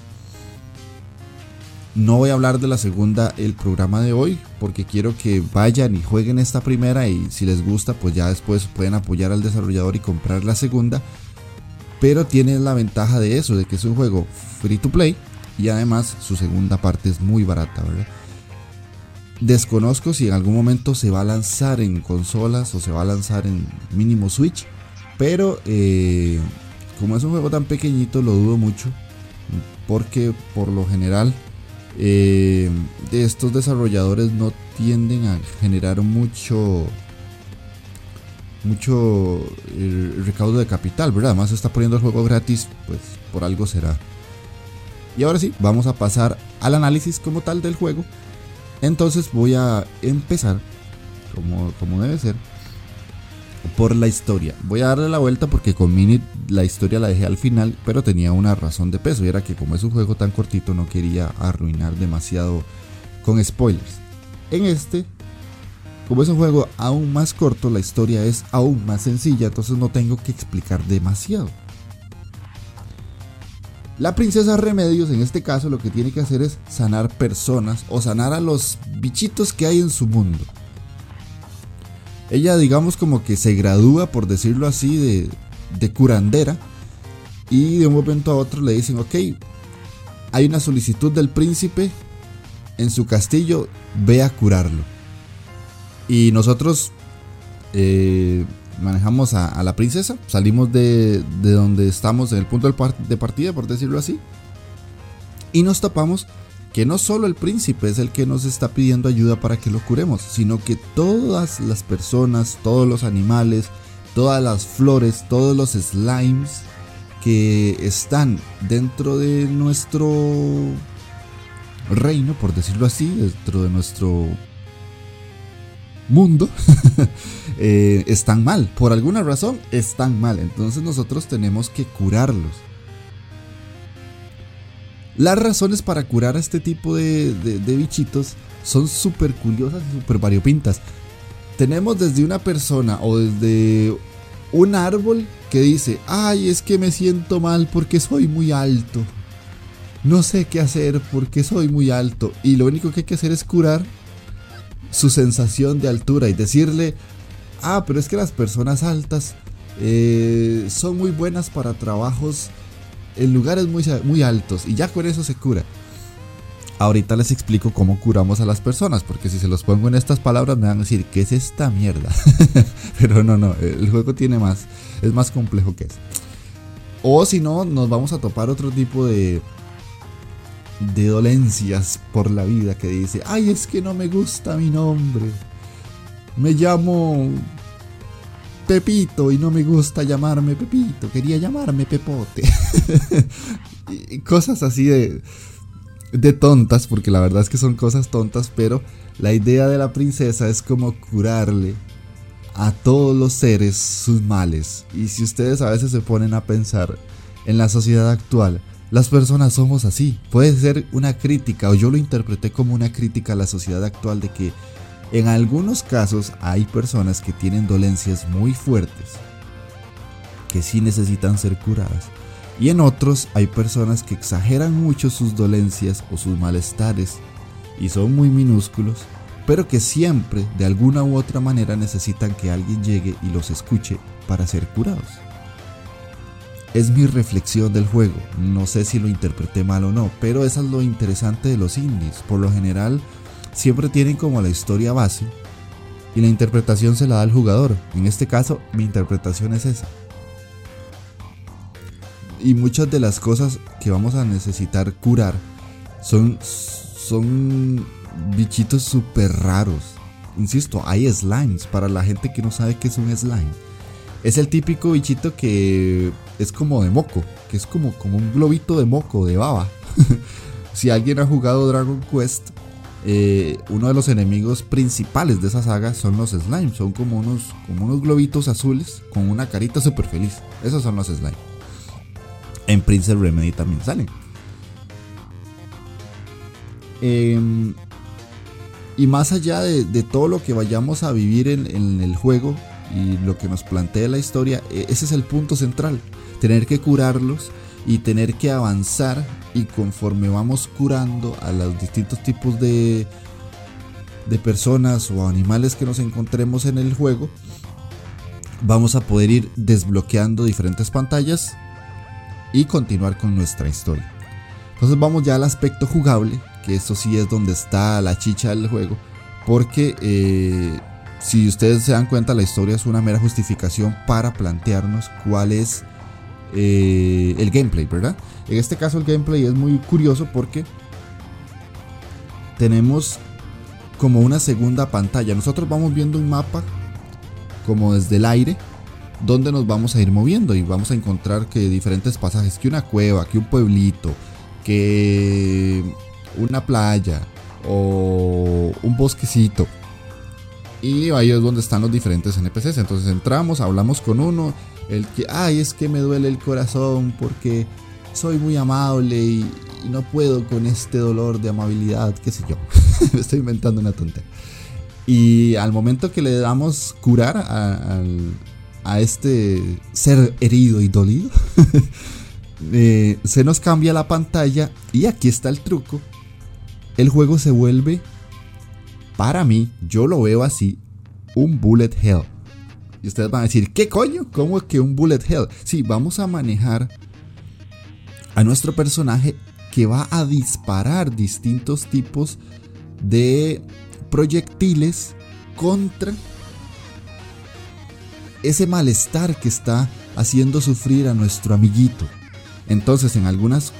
No voy a hablar de la segunda el programa de hoy porque quiero que vayan y jueguen esta primera y si les gusta pues ya después pueden apoyar al desarrollador y comprar la segunda. Pero tiene la ventaja de eso, de que es un juego free to play y además su segunda parte es muy barata, ¿verdad? Desconozco si en algún momento se va a lanzar en consolas o se va a lanzar en mínimo Switch, pero eh, como es un juego tan pequeñito lo dudo mucho, porque por lo general eh, estos desarrolladores no tienden a generar mucho mucho eh, recaudo de capital, ¿verdad? Además está poniendo el juego gratis, pues por algo será. Y ahora sí, vamos a pasar al análisis como tal del juego. Entonces voy a empezar, como, como debe ser, por la historia. Voy a darle la vuelta porque con Mini la historia la dejé al final, pero tenía una razón de peso y era que como es un juego tan cortito no quería arruinar demasiado con spoilers. En este, como es un juego aún más corto, la historia es aún más sencilla, entonces no tengo que explicar demasiado. La princesa Remedios en este caso lo que tiene que hacer es sanar personas o sanar a los bichitos que hay en su mundo ella digamos como que se gradúa, por decirlo así, de, de curandera. Y de un momento a otro le dicen, ok, hay una solicitud del príncipe en su castillo, ve a curarlo. Y nosotros eh, manejamos a, la princesa, salimos de, de, donde estamos, en el punto de partida, por decirlo así, y nos tapamos que no solo el príncipe es el que nos está pidiendo ayuda para que lo curemos, sino que todas las personas, todos los animales, todas las flores, todos los slimes que están dentro de nuestro reino, por decirlo así, dentro de nuestro mundo, eh, están mal. Por alguna razón están mal. Entonces nosotros tenemos que curarlos. Las razones para curar a este tipo de, bichitos son súper curiosas y súper variopintas. Tenemos desde una persona o desde un árbol que dice, ay, es que me siento mal porque soy muy alto. No sé qué hacer porque soy muy alto. Y lo único que hay que hacer es curar su sensación de altura y decirle, ah, pero es que las personas altas eh, son muy buenas para trabajos en lugares muy, muy altos y ya con eso se cura. Ahorita les explico cómo curamos a las personas, porque si se los pongo en estas palabras me van a decir, ¿qué es esta mierda? Pero no, no, el juego tiene más, es más complejo que eso. O si no, nos vamos a topar otro tipo de, de dolencias por la vida que dice, ay, es que no me gusta mi nombre. Me llamo Pepito y no me gusta llamarme Pepito, quería llamarme Pepote. cosas así de, de tontas, porque la verdad es que son cosas tontas, pero la idea de la princesa es como curarle a todos los seres sus males. Y si ustedes a veces se ponen a pensar en la sociedad actual, las personas somos así. Puede ser una crítica, o yo lo interpreté como una crítica a la sociedad actual de que en algunos casos hay personas que tienen dolencias muy fuertes, que sí necesitan ser curadas. Y en otros hay personas que exageran mucho sus dolencias o sus malestares y son muy minúsculos, pero que siempre de alguna u otra manera necesitan que alguien llegue y los escuche para ser curados. Es mi reflexión del juego, no sé si lo interpreté mal o no, pero eso es lo interesante de los indies. Por lo general, siempre tienen como la historia base y la interpretación se la da al jugador. En este caso, mi interpretación es esa. Y muchas de las cosas que vamos a necesitar curar son, son bichitos súper raros. Insisto, hay slimes para la gente que no sabe qué es un slime. Es el típico bichito que es como de moco, que es como, como un globito de moco, de baba. si alguien ha jugado Dragon Quest, eh, uno de los enemigos principales de esa saga son los slimes. Son como unos, como unos globitos azules con una carita súper feliz. Esos son los slimes. En Prince Remedy también salen. Em, y más allá de, todo lo que vayamos a vivir en, en el juego y lo que nos plantea la historia, e, ese es el punto central. Tener que curarlos y tener que avanzar y conforme vamos curando a los distintos tipos de, de personas o animales que nos encontremos en el juego, vamos a poder ir desbloqueando diferentes pantallas y continuar con nuestra historia. Entonces vamos ya al aspecto jugable, que esto sí es donde está la chicha del juego, porque eh, si ustedes se dan cuenta la historia es una mera justificación para plantearnos cuál es eh, el gameplay, ¿verdad? En este caso el gameplay es muy curioso porque tenemos como una segunda pantalla. Nosotros vamos viendo un mapa como desde el aire donde nos vamos a ir moviendo y vamos a encontrar que diferentes pasajes, que una cueva, que un pueblito, que una playa o un bosquecito. Y ahí es donde están los diferentes NPCs. Entonces entramos, hablamos con uno, el que, ay, es que me duele el corazón porque soy muy amable y, no puedo con este dolor de amabilidad, qué sé yo. estoy inventando una tontería. Y al momento que le damos curar a, a este ser herido y dolido, eh, se nos cambia la pantalla y aquí está el truco. El juego se vuelve, para mí, yo lo veo así, un bullet hell. Y ustedes van a decir, ¿qué coño? ¿Cómo es que un bullet hell? Sí, vamos a manejar a nuestro personaje que va a disparar distintos tipos de proyectiles contra ese malestar que está haciendo sufrir a nuestro amiguito. Entonces en algunas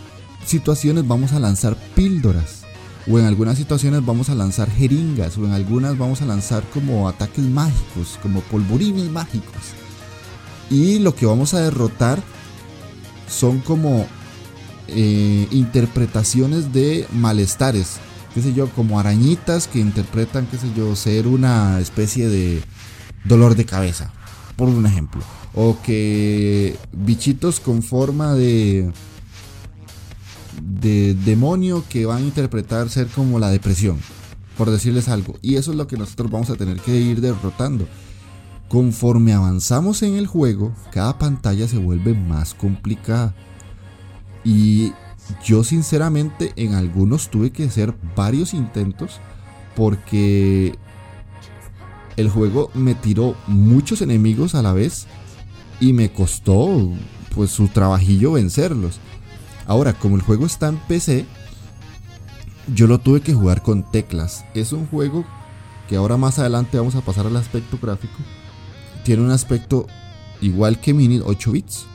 situaciones vamos a lanzar píldoras. O en algunas situaciones vamos a lanzar jeringas. O en algunas vamos a lanzar como ataques mágicos. Como polvorines mágicos. Y lo que vamos a derrotar son como eh, interpretaciones de malestares. Qué sé yo, como arañitas que interpretan, qué sé yo, ser una especie de dolor de cabeza. Por un ejemplo o que bichitos con forma de de demonio que van a interpretar ser como la depresión, por decirles algo. Y eso es lo que nosotros vamos a tener que ir derrotando. Conforme avanzamos en el juego, cada pantalla se vuelve más complicada. Y yo sinceramente en algunos tuve que hacer varios intentos porque el juego me tiró muchos enemigos a la vez y me costó pues su trabajillo vencerlos. Ahora, como el juego está en PC, yo lo tuve que jugar con teclas. Es un juego que ahora más adelante vamos a pasar al aspecto gráfico. Tiene un aspecto igual que Mini 8 bits.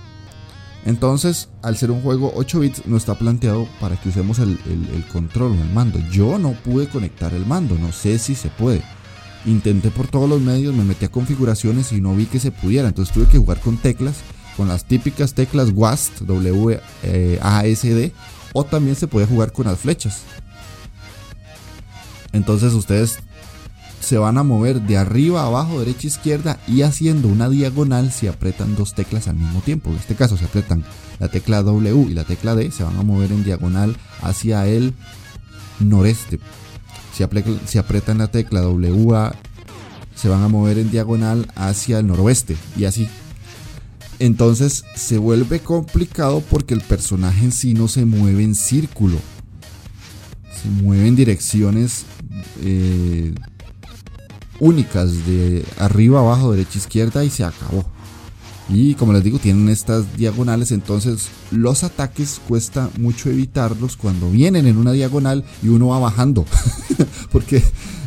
Entonces, al ser un juego 8 bits, no está planteado para que usemos el, el control o el mando. Yo no pude conectar el mando, no sé si se puede. Intenté por todos los medios, me metí a configuraciones y no vi que se pudiera. Entonces tuve que jugar con teclas, con las típicas teclas WASD, W eh, A S D, o también se puede jugar con las flechas. Entonces ustedes se van a mover de arriba abajo, derecha, izquierda y haciendo una diagonal si apretan dos teclas al mismo tiempo. En este caso se apretan la tecla W y la tecla D, se van a mover en diagonal hacia el noreste. Si, apretan la tecla WA, se van a mover en diagonal hacia el noroeste y así. Entonces se vuelve complicado porque el personaje en sí no se mueve en círculo. Se mueve en direcciones eh, únicas de arriba, abajo, derecha, izquierda y se acabó. Y como les digo, tienen estas diagonales, entonces los ataques cuesta mucho evitarlos cuando vienen en una diagonal y uno va bajando. Porque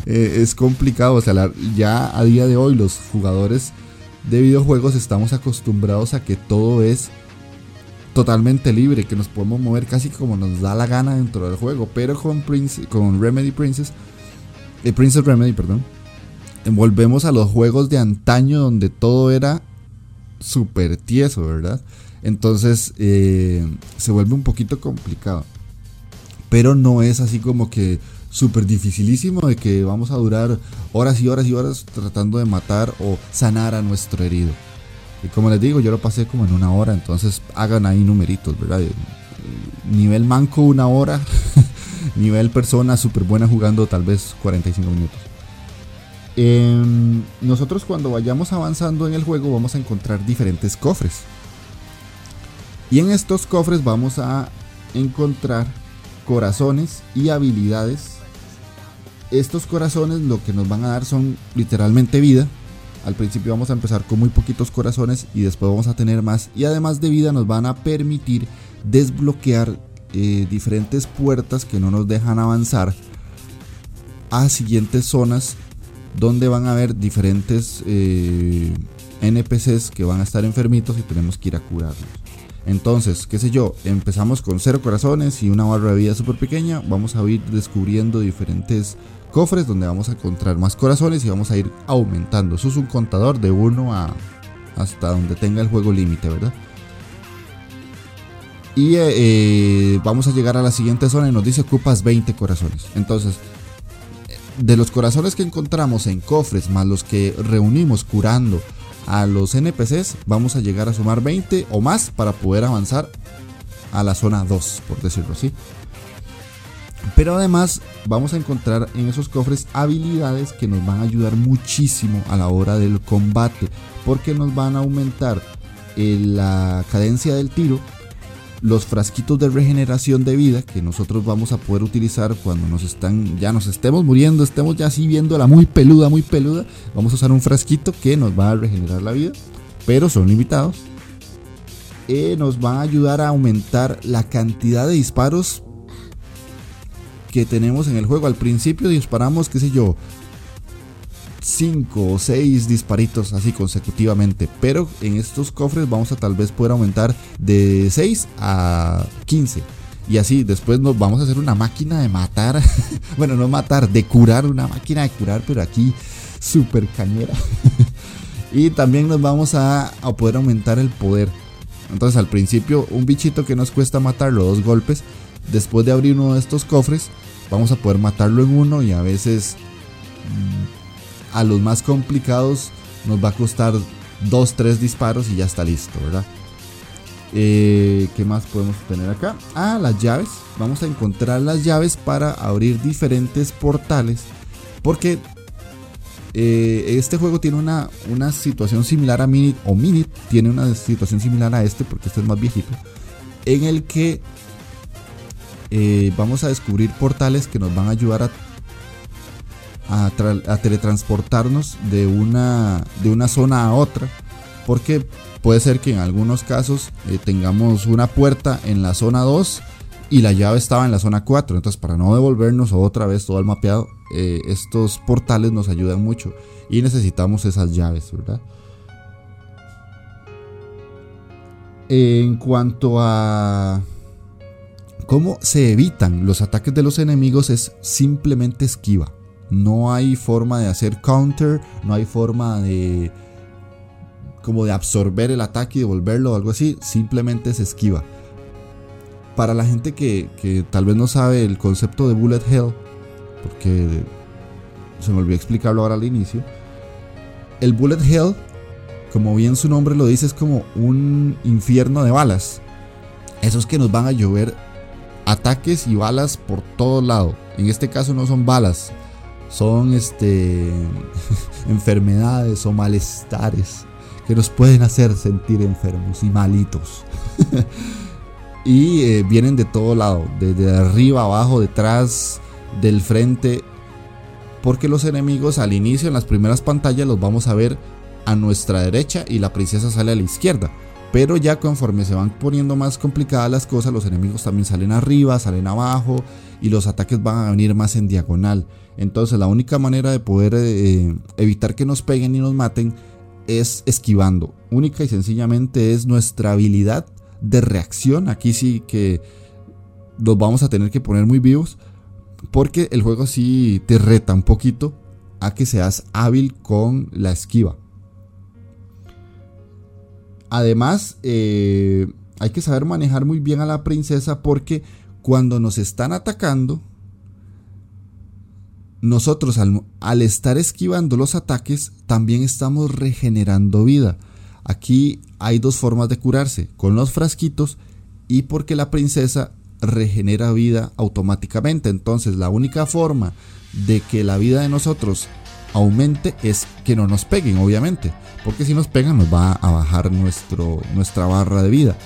eh, es complicado, o sea, ya a día de hoy los jugadores de videojuegos estamos acostumbrados a que todo es totalmente libre, que nos podemos mover casi como nos da la gana dentro del juego. Pero con, Prince, con Remedy Princess, eh, Princess Remedy, perdón, volvemos a los juegos de antaño donde todo era súper tieso, ¿verdad? Entonces eh, se vuelve un poquito complicado. Pero no es así como que súper dificilísimo de que vamos a durar horas y horas y horas tratando de matar o sanar a nuestro herido. Y como les digo, yo lo pasé como en una hora, entonces hagan ahí numeritos, ¿verdad? Nivel manco una hora, nivel persona súper buena jugando tal vez 45 minutos. Em, nosotros cuando vayamos avanzando en el juego vamos a encontrar diferentes cofres. Y en estos cofres vamos a encontrar corazones y habilidades. Estos corazones lo que nos van a dar son literalmente vida. Al principio vamos a empezar con muy poquitos corazones y después vamos a tener más. Y además de vida nos van a permitir desbloquear eh, diferentes puertas que no nos dejan avanzar a siguientes zonas donde van a haber diferentes eh, NPCs que van a estar enfermitos y tenemos que ir a curarlos. Entonces, qué sé yo, empezamos con cero corazones y una barra de vida súper pequeña. Vamos a ir descubriendo diferentes cofres donde vamos a encontrar más corazones y vamos a ir aumentando. Eso es un contador de 1 a hasta donde tenga el juego límite, ¿verdad? Y eh, eh, vamos a llegar a la siguiente zona y nos dice ocupas 20 corazones. Entonces, de los corazones que encontramos en cofres, más los que reunimos curando a los NPCs, vamos a llegar a sumar 20 o más para poder avanzar a la zona 2, por decirlo así. Pero además vamos a encontrar en esos cofres habilidades que nos van a ayudar muchísimo a la hora del combate. Porque nos van a aumentar eh, la cadencia del tiro. Los frasquitos de regeneración de vida que nosotros vamos a poder utilizar cuando nos están, ya nos estemos muriendo, estemos ya así viéndola muy peluda, muy peluda. Vamos a usar un frasquito que nos va a regenerar la vida, pero son limitados. Eh, nos van a ayudar a aumentar la cantidad de disparos que tenemos en el juego. Al principio disparamos, qué sé yo, 5 o 6 disparitos así consecutivamente. Pero en estos cofres vamos a tal vez poder aumentar de 6 a 15. Y así después nos vamos a hacer una máquina de matar. bueno, no matar, de curar, una máquina de curar, pero aquí super cañera. y también nos vamos a, a poder aumentar el poder. Entonces al principio un bichito que nos cuesta matarlo dos golpes. Después de abrir uno de estos cofres, vamos a poder matarlo en uno y a veces mm, a los más complicados nos va a costar 2, 3 disparos y ya está listo, ¿verdad? Eh, ¿Qué más podemos tener acá? Ah, las llaves. Vamos a encontrar las llaves para abrir diferentes portales. Porque eh, este juego tiene una, una, situación similar a Minit. O Minit tiene una situación similar a este, porque este es más viejito. En el que eh, vamos a descubrir portales que nos van a ayudar a, a, teletransportarnos de una, de una zona a otra. Porque puede ser que en algunos casos eh, tengamos una puerta en la zona 2 y la llave estaba en la zona 4. Entonces para no devolvernos otra vez todo el mapeado, eh, estos portales nos ayudan mucho. Y necesitamos esas llaves, ¿verdad? En cuanto a cómo se evitan los ataques de los enemigos es simplemente esquiva. No hay forma de hacer counter, no hay forma de como de absorber el ataque y devolverlo o algo así, simplemente se esquiva. Para la gente que, que tal vez no sabe el concepto de bullet hell, porque se me olvidó explicarlo ahora al inicio, el bullet hell, como bien su nombre lo dice, es como un infierno de balas. Esos que nos van a llover ataques y balas por todo lado. En este caso no son balas, son este enfermedades o malestares que nos pueden hacer sentir enfermos y malitos. y eh, vienen de todo lado, desde arriba, abajo, detrás, del frente. Porque los enemigos al inicio en las primeras pantallas los vamos a ver a nuestra derecha y la princesa sale a la izquierda. Pero ya conforme se van poniendo más complicadas las cosas, los enemigos también salen arriba, salen abajo y los ataques van a venir más en diagonal. Entonces la única manera de poder eh, evitar que nos peguen y nos maten es esquivando. Única y sencillamente es nuestra habilidad de reacción. Aquí sí que los vamos a tener que poner muy vivos. Porque el juego sí te reta un poquito a que seas hábil con la esquiva. Además, eh, hay que saber manejar muy bien a la princesa porque cuando nos están atacando, nosotros al, estar esquivando los ataques, también estamos regenerando vida. Aquí hay dos formas de curarse, con los frasquitos y porque la princesa regenera vida automáticamente. Entonces la única forma de que la vida de nosotros aumente es que no nos peguen, obviamente. Porque si nos pegan nos va a bajar nuestro, nuestra barra de vida.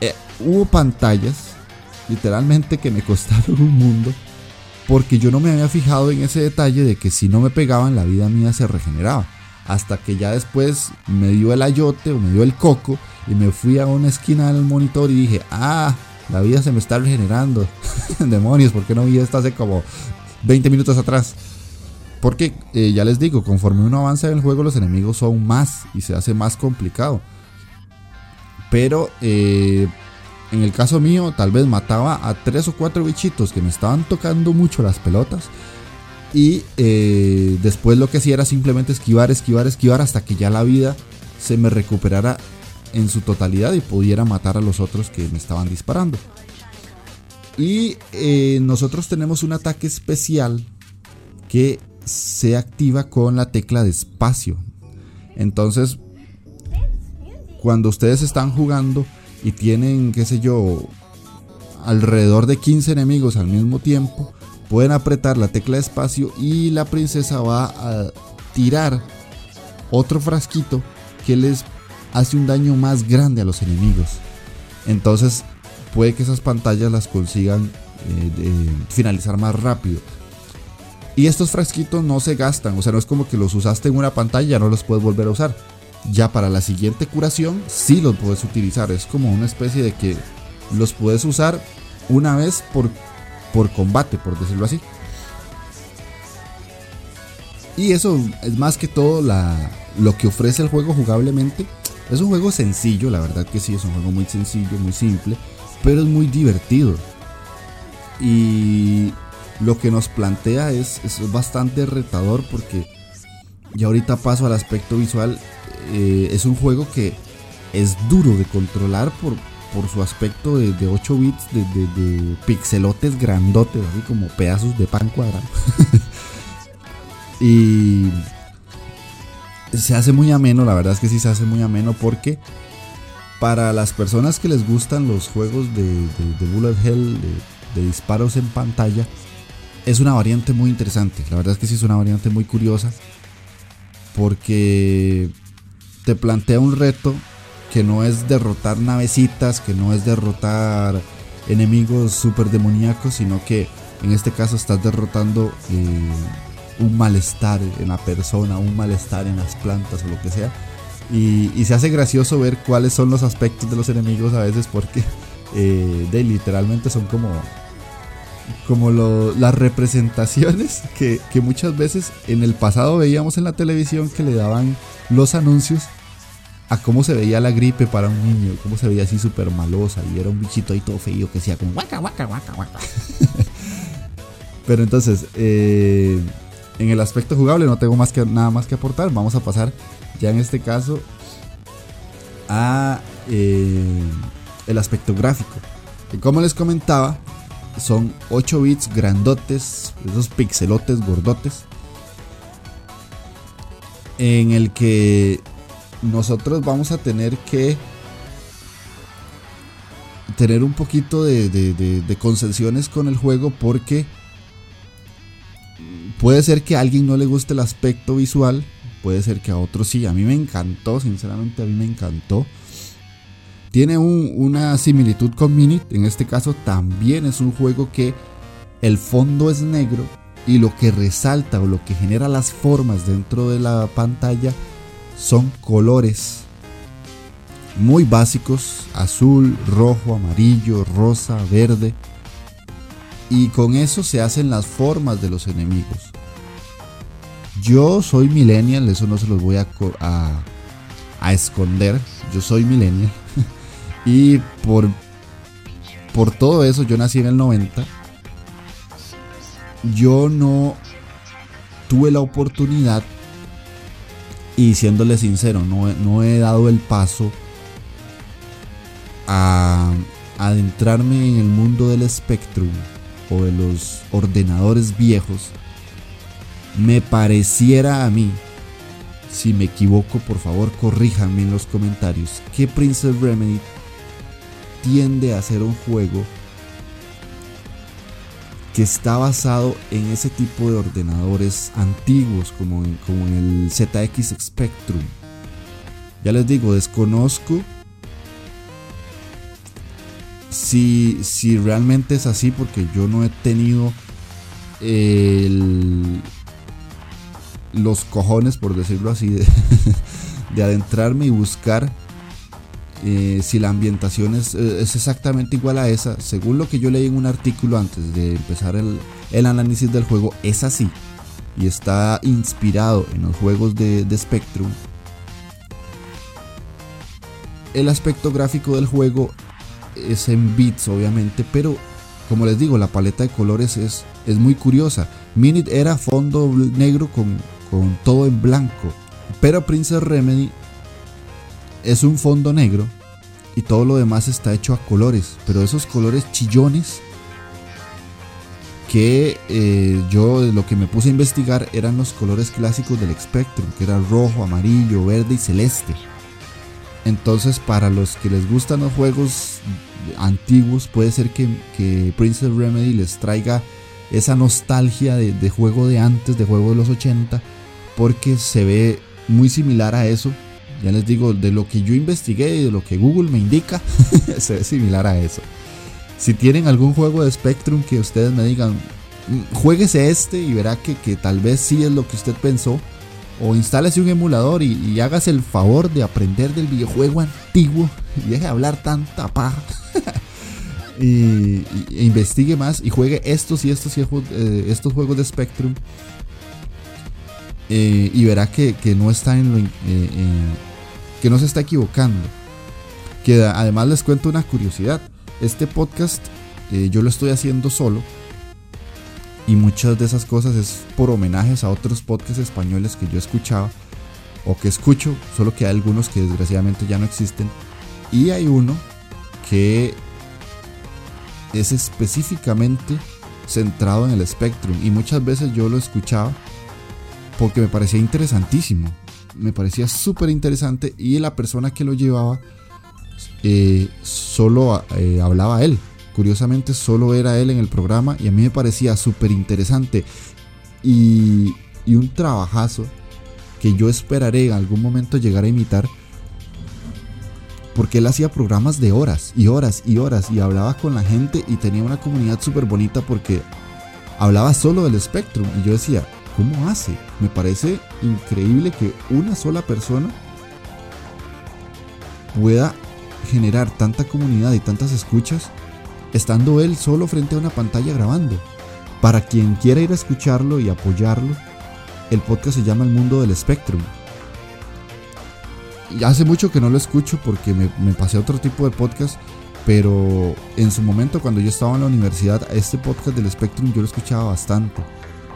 Eh, hubo pantallas, literalmente, que me costaron un mundo. Porque yo no me había fijado en ese detalle de que si no me pegaban la vida mía se regeneraba. Hasta que ya después me dio el ayote o me dio el coco y me fui a una esquina del monitor y dije, ah, la vida se me está regenerando. Demonios, ¿por qué no vi esto hace como 20 minutos atrás? Porque eh, ya les digo, conforme uno avanza en el juego, los enemigos son más y se hace más complicado. Pero eh, en el caso mío, tal vez mataba a tres o cuatro bichitos que me estaban tocando mucho las pelotas. Y eh, después lo que hacía era simplemente esquivar, esquivar, esquivar hasta que ya la vida se me recuperara en su totalidad y pudiera matar a los otros que me estaban disparando. Y nosotros tenemos un ataque especial que se activa con la tecla de espacio. Entonces, cuando ustedes están jugando y tienen, qué sé yo, alrededor de 15 enemigos al mismo tiempo, pueden apretar la tecla de espacio y la princesa va a tirar otro frasquito que les hace un daño más grande a los enemigos. Entonces puede que esas pantallas las consigan eh, finalizar más rápido. Y estos frasquitos no se gastan, o sea, no es como que los usaste en una pantalla y ya no los puedes volver a usar. Ya para la siguiente curación sí los puedes utilizar. Es como una especie de que los puedes usar una vez por, por combate, por decirlo así. Y eso es más que todo la, lo que ofrece el juego jugablemente. Es un juego sencillo, la verdad que sí, es un juego muy sencillo, muy simple, pero es muy divertido. Y lo que nos plantea es, es bastante retador porque ya ahorita paso al aspecto visual. Eh, es un juego que es duro de controlar por, por su aspecto de, 8 bits, de, de, pixelotes grandotes, así como pedazos de pan cuadrado. y se hace muy ameno, la verdad es que sí se hace muy ameno porque para las personas que les gustan los juegos de, de Bullet Hell, de, disparos en pantalla, es una variante muy interesante. La verdad es que sí es una variante muy curiosa porque te plantea un reto que no es derrotar navecitas, que no es derrotar enemigos super demoníacos, sino que en este caso estás derrotando eh, un malestar en la persona, un malestar en las plantas o lo que sea. Y, se hace gracioso ver cuáles son los aspectos de los enemigos a veces porque eh, de, literalmente son como, como las representaciones que, que muchas veces en el pasado veíamos en la televisión que le daban los anuncios a cómo se veía la gripe para un niño, cómo se veía así súper malosa y era un bichito ahí todo feo que decía como guaca, guaca, guaca, guaca. Pero entonces, eh, en el aspecto jugable no tengo más que, nada más que aportar. Vamos a pasar ya en este caso a eh, el aspecto gráfico. Y como les comentaba, son 8 bits grandotes, esos pixelotes gordotes, en el que nosotros vamos a tener que tener un poquito de, de concesiones con el juego porque Puede ser que a alguien no le guste el aspecto visual, puede ser que a otros sí. A mí me encantó, sinceramente a mí me encantó. Tiene una similitud con Minit, en este caso también es un juego que el fondo es negro y lo que resalta o lo que genera las formas dentro de la pantalla son colores muy básicos, azul, rojo, amarillo, rosa, verde. Y con eso se hacen las formas de los enemigos. Yo soy millennial, eso no se los voy a, a, esconder. Yo soy millennial. y por, por todo eso, yo nací en el 90. Yo no tuve la oportunidad, y siéndole sincero, no, no he dado el paso a adentrarme en el mundo del Spectrum o de los ordenadores viejos me pareciera a mí, si me equivoco por favor corríjanme en los comentarios, que Princess Remedy tiende a ser un juego que está basado en ese tipo de ordenadores antiguos como en, como el ZX Spectrum. Ya les digo, desconozco si, si realmente es así porque yo no he tenido los cojones, por decirlo así, de, adentrarme y buscar eh, si la ambientación es, eh, es, exactamente igual a esa. Según lo que yo leí en un artículo antes de empezar el, análisis del juego, es así. Y está inspirado en los juegos de, Spectrum. El aspecto gráfico del juego es en bits, obviamente, pero como les digo, la paleta de colores es, muy curiosa. Minit era fondo negro con, con todo en blanco. Pero Princess Remedy es un fondo negro y todo lo demás está hecho a colores, pero esos colores chillones que eh, yo lo que me puse a investigar eran los colores clásicos del Spectrum, que era rojo, amarillo, verde y celeste. Entonces para los que les gustan los juegos antiguos, puede ser que, que Princess Remedy les traiga esa nostalgia de, de, juego de antes, de juego de los 80, porque se ve muy similar a eso. Ya les digo, de lo que yo investigué y de lo que Google me indica, se ve similar a eso. Si tienen algún juego de Spectrum que ustedes me digan, mm, jueguese este y verá que, que tal vez sí es lo que usted pensó. O instálese un emulador y, y hágase el favor de aprender del videojuego antiguo y deje de hablar tanta paja. y, e investigue más y juegue estos y estos, y eh, estos juegos de Spectrum. Eh, y verá que, que no está en lo, eh, que no se está equivocando. Que además les cuento una curiosidad. Este podcast eh, yo lo estoy haciendo solo. Y muchas de esas cosas es por homenajes a otros podcasts españoles que yo escuchaba o que escucho, solo que hay algunos que desgraciadamente ya no existen. Y hay uno que es específicamente centrado en el Spectrum. Y muchas veces yo lo escuchaba porque me parecía interesantísimo. Me parecía súper interesante y la persona que lo llevaba eh, solo eh, hablaba él. Curiosamente solo era él en el programa y a mí me parecía súper interesante y, y un trabajazo que yo esperaré en algún momento llegar a imitar porque él hacía programas de horas y horas y horas y hablaba con la gente y tenía una comunidad súper bonita porque hablaba solo del Spectrum y yo decía, ¿cómo hace? Me parece increíble que una sola persona pueda generar tanta comunidad y tantas escuchas estando él solo frente a una pantalla grabando. Para quien quiera ir a escucharlo y apoyarlo, el podcast se llama El Mundo del Spectrum. Y hace mucho que no lo escucho porque me, me pasé a otro tipo de podcast, pero en su momento cuando yo estaba en la universidad, este podcast del Spectrum yo lo escuchaba bastante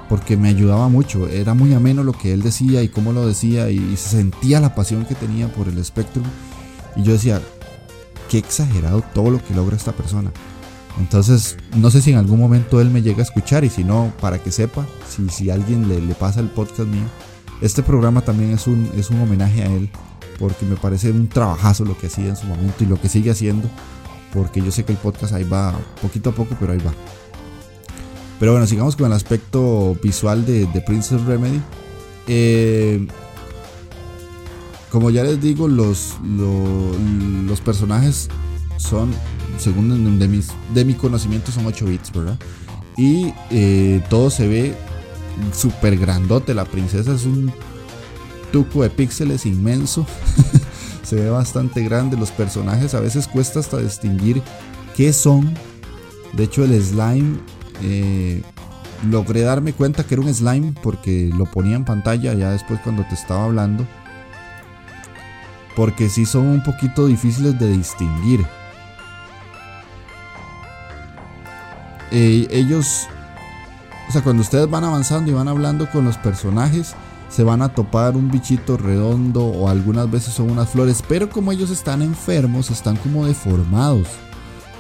porque me ayudaba mucho. Era muy ameno lo que él decía y cómo lo decía y, se sentía la pasión que tenía por el Spectrum. Y yo decía, qué exagerado todo lo que logra esta persona. Entonces, no sé si en algún momento él me llega a escuchar y si no, para que sepa, si, si alguien le, le pasa el podcast mío, este programa también es un, es un homenaje a él, porque me parece un trabajazo lo que hacía en su momento y lo que sigue haciendo, porque yo sé que el podcast ahí va poquito a poco, pero ahí va. Pero bueno, sigamos con el aspecto visual de, Princess Remedy. Eh, como ya les digo, los, los, los personajes son, según de, mis, de mi conocimiento, son 8 bits, ¿verdad? Y eh, todo se ve súper grandote. La princesa es un tuco de píxeles inmenso. se ve bastante grande. Los personajes a veces cuesta hasta distinguir qué son. De hecho, el slime eh, logré darme cuenta que era un slime porque lo ponía en pantalla ya después cuando te estaba hablando. Porque si son un poquito difíciles de distinguir. Eh, ellos, o sea, cuando ustedes van avanzando y van hablando con los personajes, se van a topar un bichito redondo o algunas veces son unas flores, pero como ellos están enfermos, están como deformados.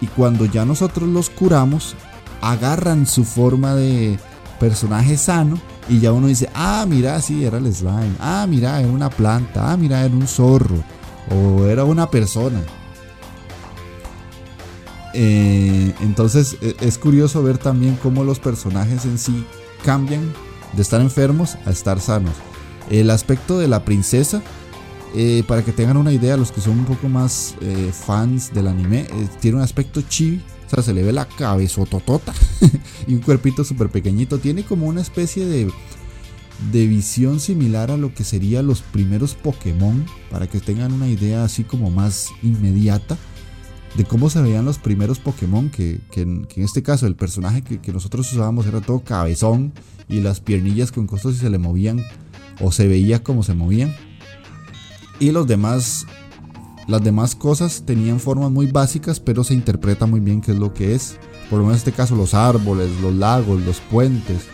Y cuando ya nosotros los curamos, agarran su forma de personaje sano y ya uno dice, ah, mira, sí, era el slime, ah, mira, era una planta, ah, mira, era un zorro, o era una persona. Eh, entonces e, es curioso ver también cómo los personajes en sí cambian de estar enfermos a estar sanos. El aspecto de la princesa, eh, para que tengan una idea, los que son un poco más eh, fans del anime, tiene un aspecto chibi o sea, se le ve la cabezototota y un cuerpito súper pequeñito. Tiene como una especie de, de visión similar a lo que serían los primeros Pokémon, para que tengan una idea así como más inmediata de cómo se veían los primeros Pokémon, que, que, en, este caso el personaje que, que, nosotros usábamos era todo cabezón y las piernillas con costos y se le movían o se veía como se movían. Y los demás las demás cosas tenían formas muy básicas, pero se interpreta muy bien qué es lo que es. Por lo menos en este caso los árboles, los lagos, los puentes,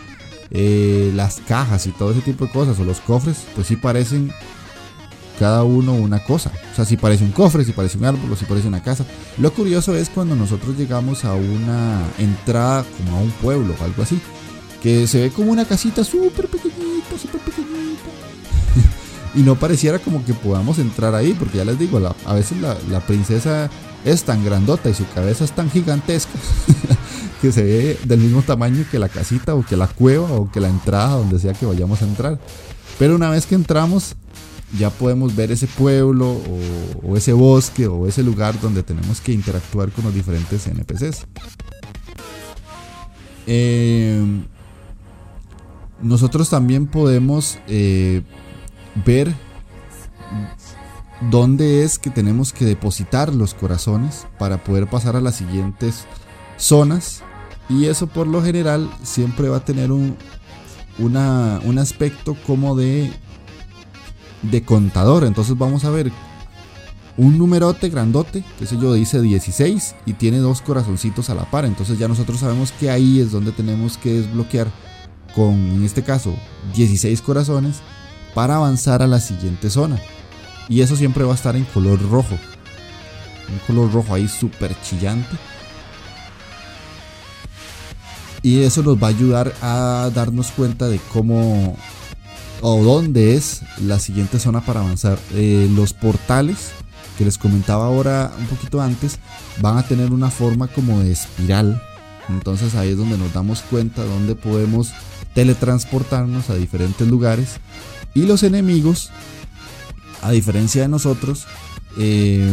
eh, las cajas y todo ese tipo de cosas, o los cofres, pues sí parecen cada uno una cosa. O sea, si parece un cofre, si parece un árbol si parece una casa. Lo curioso es cuando nosotros llegamos a una entrada como a un pueblo o algo así. Que se ve como una casita súper pequeñita, súper pequeñita. Y no pareciera como que podamos entrar ahí, porque ya les digo, a veces la, princesa es tan grandota y su cabeza es tan gigantesca que se ve del mismo tamaño que la casita o que la cueva o que la entrada donde sea que vayamos a entrar. Pero una vez que entramos, ya podemos ver ese pueblo o, ese bosque o ese lugar donde tenemos que interactuar con los diferentes NPCs. Eh, nosotros también podemos eh, ver dónde es que tenemos que depositar los corazones para poder pasar a las siguientes zonas. Y eso por lo general siempre va a tener un, un aspecto como de, de contador. Entonces vamos a ver un numerote grandote, que sé yo, dice 16 y tiene dos corazoncitos a la par. Entonces ya nosotros sabemos que ahí es donde tenemos que desbloquear con, en este caso, 16 corazones para avanzar a la siguiente zona. Y eso siempre va a estar en color rojo. Un color rojo ahí súper chillante. Y eso nos va a ayudar a darnos cuenta de cómo o dónde es la siguiente zona para avanzar. Eh, los portales que les comentaba ahora un poquito antes van a tener una forma como de espiral. Entonces ahí es donde nos damos cuenta dónde podemos teletransportarnos a diferentes lugares. Y los enemigos, a diferencia de nosotros, eh,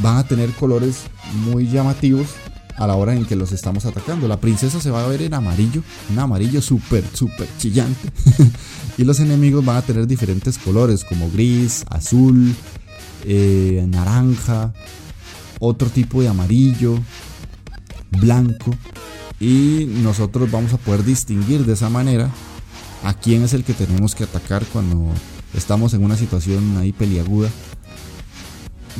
van a tener colores muy llamativos a la hora en que los estamos atacando. La princesa se va a ver en amarillo, un amarillo súper, súper chillante. y los enemigos van a tener diferentes colores como gris, azul, eh, naranja, otro tipo de amarillo, blanco. Y nosotros vamos a poder distinguir de esa manera a quién es el que tenemos que atacar cuando estamos en una situación ahí peliaguda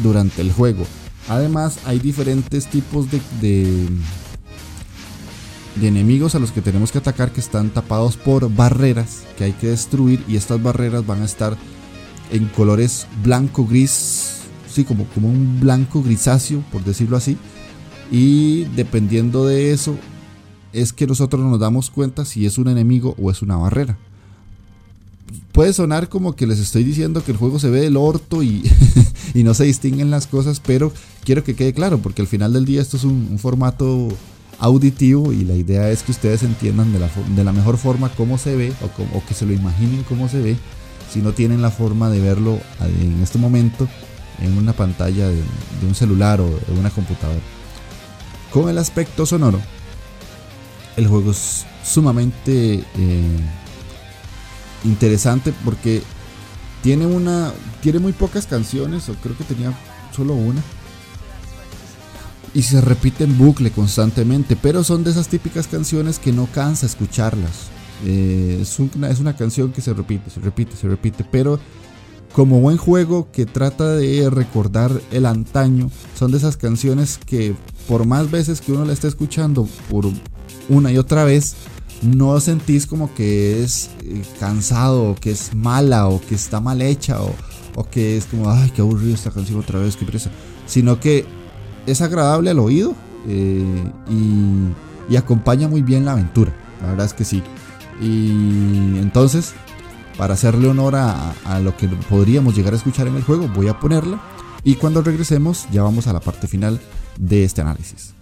durante el juego. Además, hay diferentes tipos de, de, enemigos a los que tenemos que atacar que están tapados por barreras que hay que destruir y estas barreras van a estar en colores blanco gris, sí, como, como un blanco grisáceo, por decirlo así. Y dependiendo de eso, es que nosotros nos damos cuenta si es un enemigo o es una barrera puede sonar como que les estoy diciendo que el juego se ve del orto y, no se distinguen las cosas, pero quiero que quede claro, porque al final del día esto es un, formato auditivo y la idea es que ustedes entiendan de la, mejor forma cómo se ve o, que se lo imaginen cómo se ve si no tienen la forma de verlo en este momento en una pantalla de, un celular o de una computadora. Con el aspecto sonoro, el juego es sumamente... Eh, interesante porque tiene una tiene muy pocas canciones o creo que tenía solo una. Y se repite en bucle constantemente pero son de esas típicas canciones que no cansa escucharlas. Eh, es, una, es una canción que se repite se repite se repite pero como buen juego que trata de recordar el antaño son de esas canciones que por más veces que uno la esté escuchando por una y otra vez no sentís como que es eh, cansado, o que es mala, o que está mal hecha, o, que es como, ay, qué aburrido esta canción otra vez, qué presa. Sino que es agradable al oído eh, y, acompaña muy bien la aventura. La verdad es que sí. Y entonces, para hacerle honor a, a lo que podríamos llegar a escuchar en el juego, voy a ponerla. Y cuando regresemos, ya vamos a la parte final de este análisis.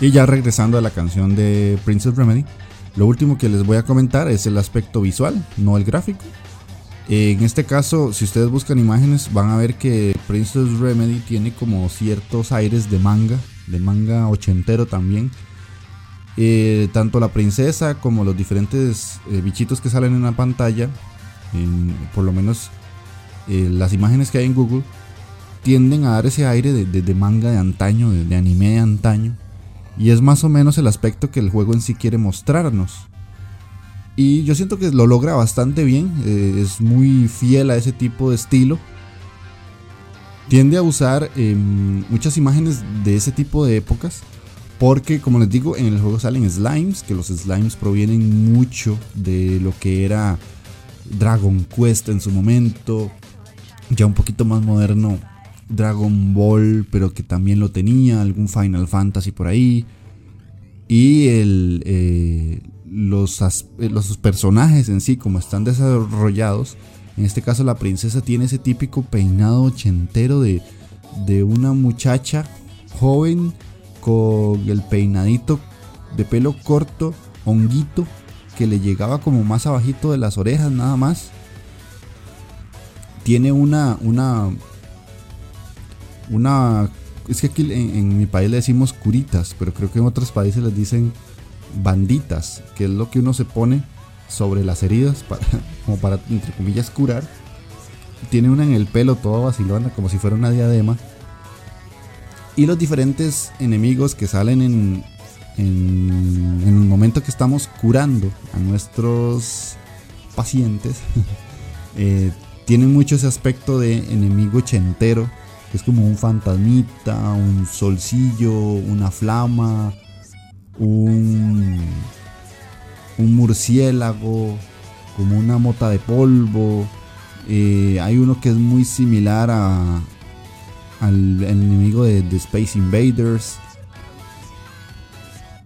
Y ya regresando a la canción de Princess Remedy, lo último que les voy a comentar es el aspecto visual, no el gráfico. En este caso, si ustedes buscan imágenes, van a ver que Princess Remedy tiene como ciertos aires de manga, de manga ochentero también. Eh, tanto la princesa como los diferentes eh, bichitos que salen en la pantalla, por lo menos eh, las imágenes que hay en Google, tienden a dar ese aire de, manga de antaño, de, anime de antaño. Y es más o menos el aspecto que el juego en sí quiere mostrarnos. Y yo siento que lo logra bastante bien, es muy fiel a ese tipo de estilo. Tiende a usar em, muchas imágenes de ese tipo de épocas porque, como les digo, en el juego salen slimes, que los slimes provienen mucho de lo que era Dragon Quest en su momento, ya un poquito más moderno Dragon Ball, pero que también lo tenía, algún Final Fantasy por ahí. Y el, eh, los, eh, los personajes en sí, como están desarrollados, en este caso la princesa tiene ese típico peinado ochentero de, de una muchacha joven con el peinadito de pelo corto, honguito, que le llegaba como más abajito de las orejas nada más. Tiene una, una, una, es que aquí en, mi país le decimos curitas, pero creo que en otros países les dicen banditas, que es lo que uno se pone sobre las heridas para, como para, entre comillas, curar. Tiene una en el pelo todo vacilona, como si fuera una diadema y los diferentes enemigos que salen en, en, el momento que estamos curando a nuestros pacientes eh, tienen mucho ese aspecto de enemigo chentero que es como un fantasmita, un solcillo, una flama, un, murciélago, como una mota de polvo. Eh, hay uno que es muy similar a, al, enemigo de, Space Invaders.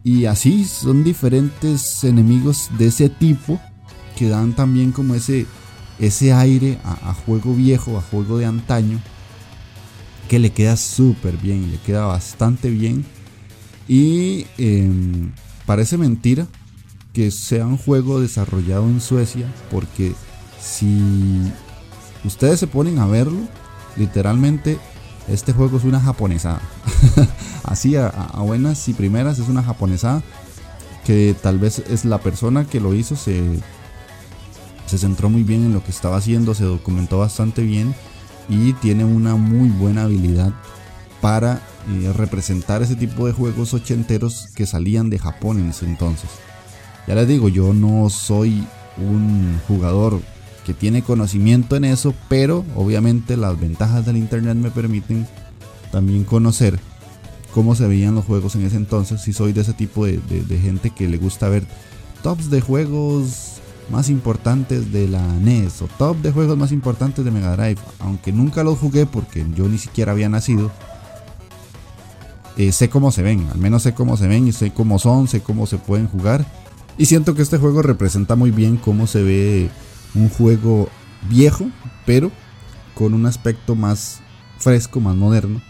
Y así son diferentes enemigos de ese tipo que dan también como ese, ese aire a, juego viejo, a juego de antaño, que le queda súper bien, le queda bastante bien. Y em, parece mentira que sea un juego desarrollado en Suecia, porque si ustedes se ponen a verlo, literalmente este juego es una japonesada. Así a, buenas y primeras es una japonesada. Que tal vez es la persona que lo hizo. Se, se centró muy bien en lo que estaba haciendo. Se documentó bastante bien. Y tiene una muy buena habilidad para eh, representar ese tipo de juegos ochenteros que salían de Japón en ese entonces. Ya les digo, yo no soy un jugador que tiene conocimiento en eso, pero obviamente las ventajas del internet me permiten también conocer cómo se veían los juegos en ese entonces. Si soy de ese tipo de, gente que le gusta ver tops de juegos más importantes de la NES o top de juegos más importantes de Mega Drive, aunque nunca los jugué porque yo ni siquiera había nacido. Eh, sé cómo se ven, al menos sé cómo se ven y sé cómo son, sé cómo se pueden jugar. Y siento que este juego representa muy bien cómo se ve un juego viejo, pero con un aspecto más fresco, más moderno,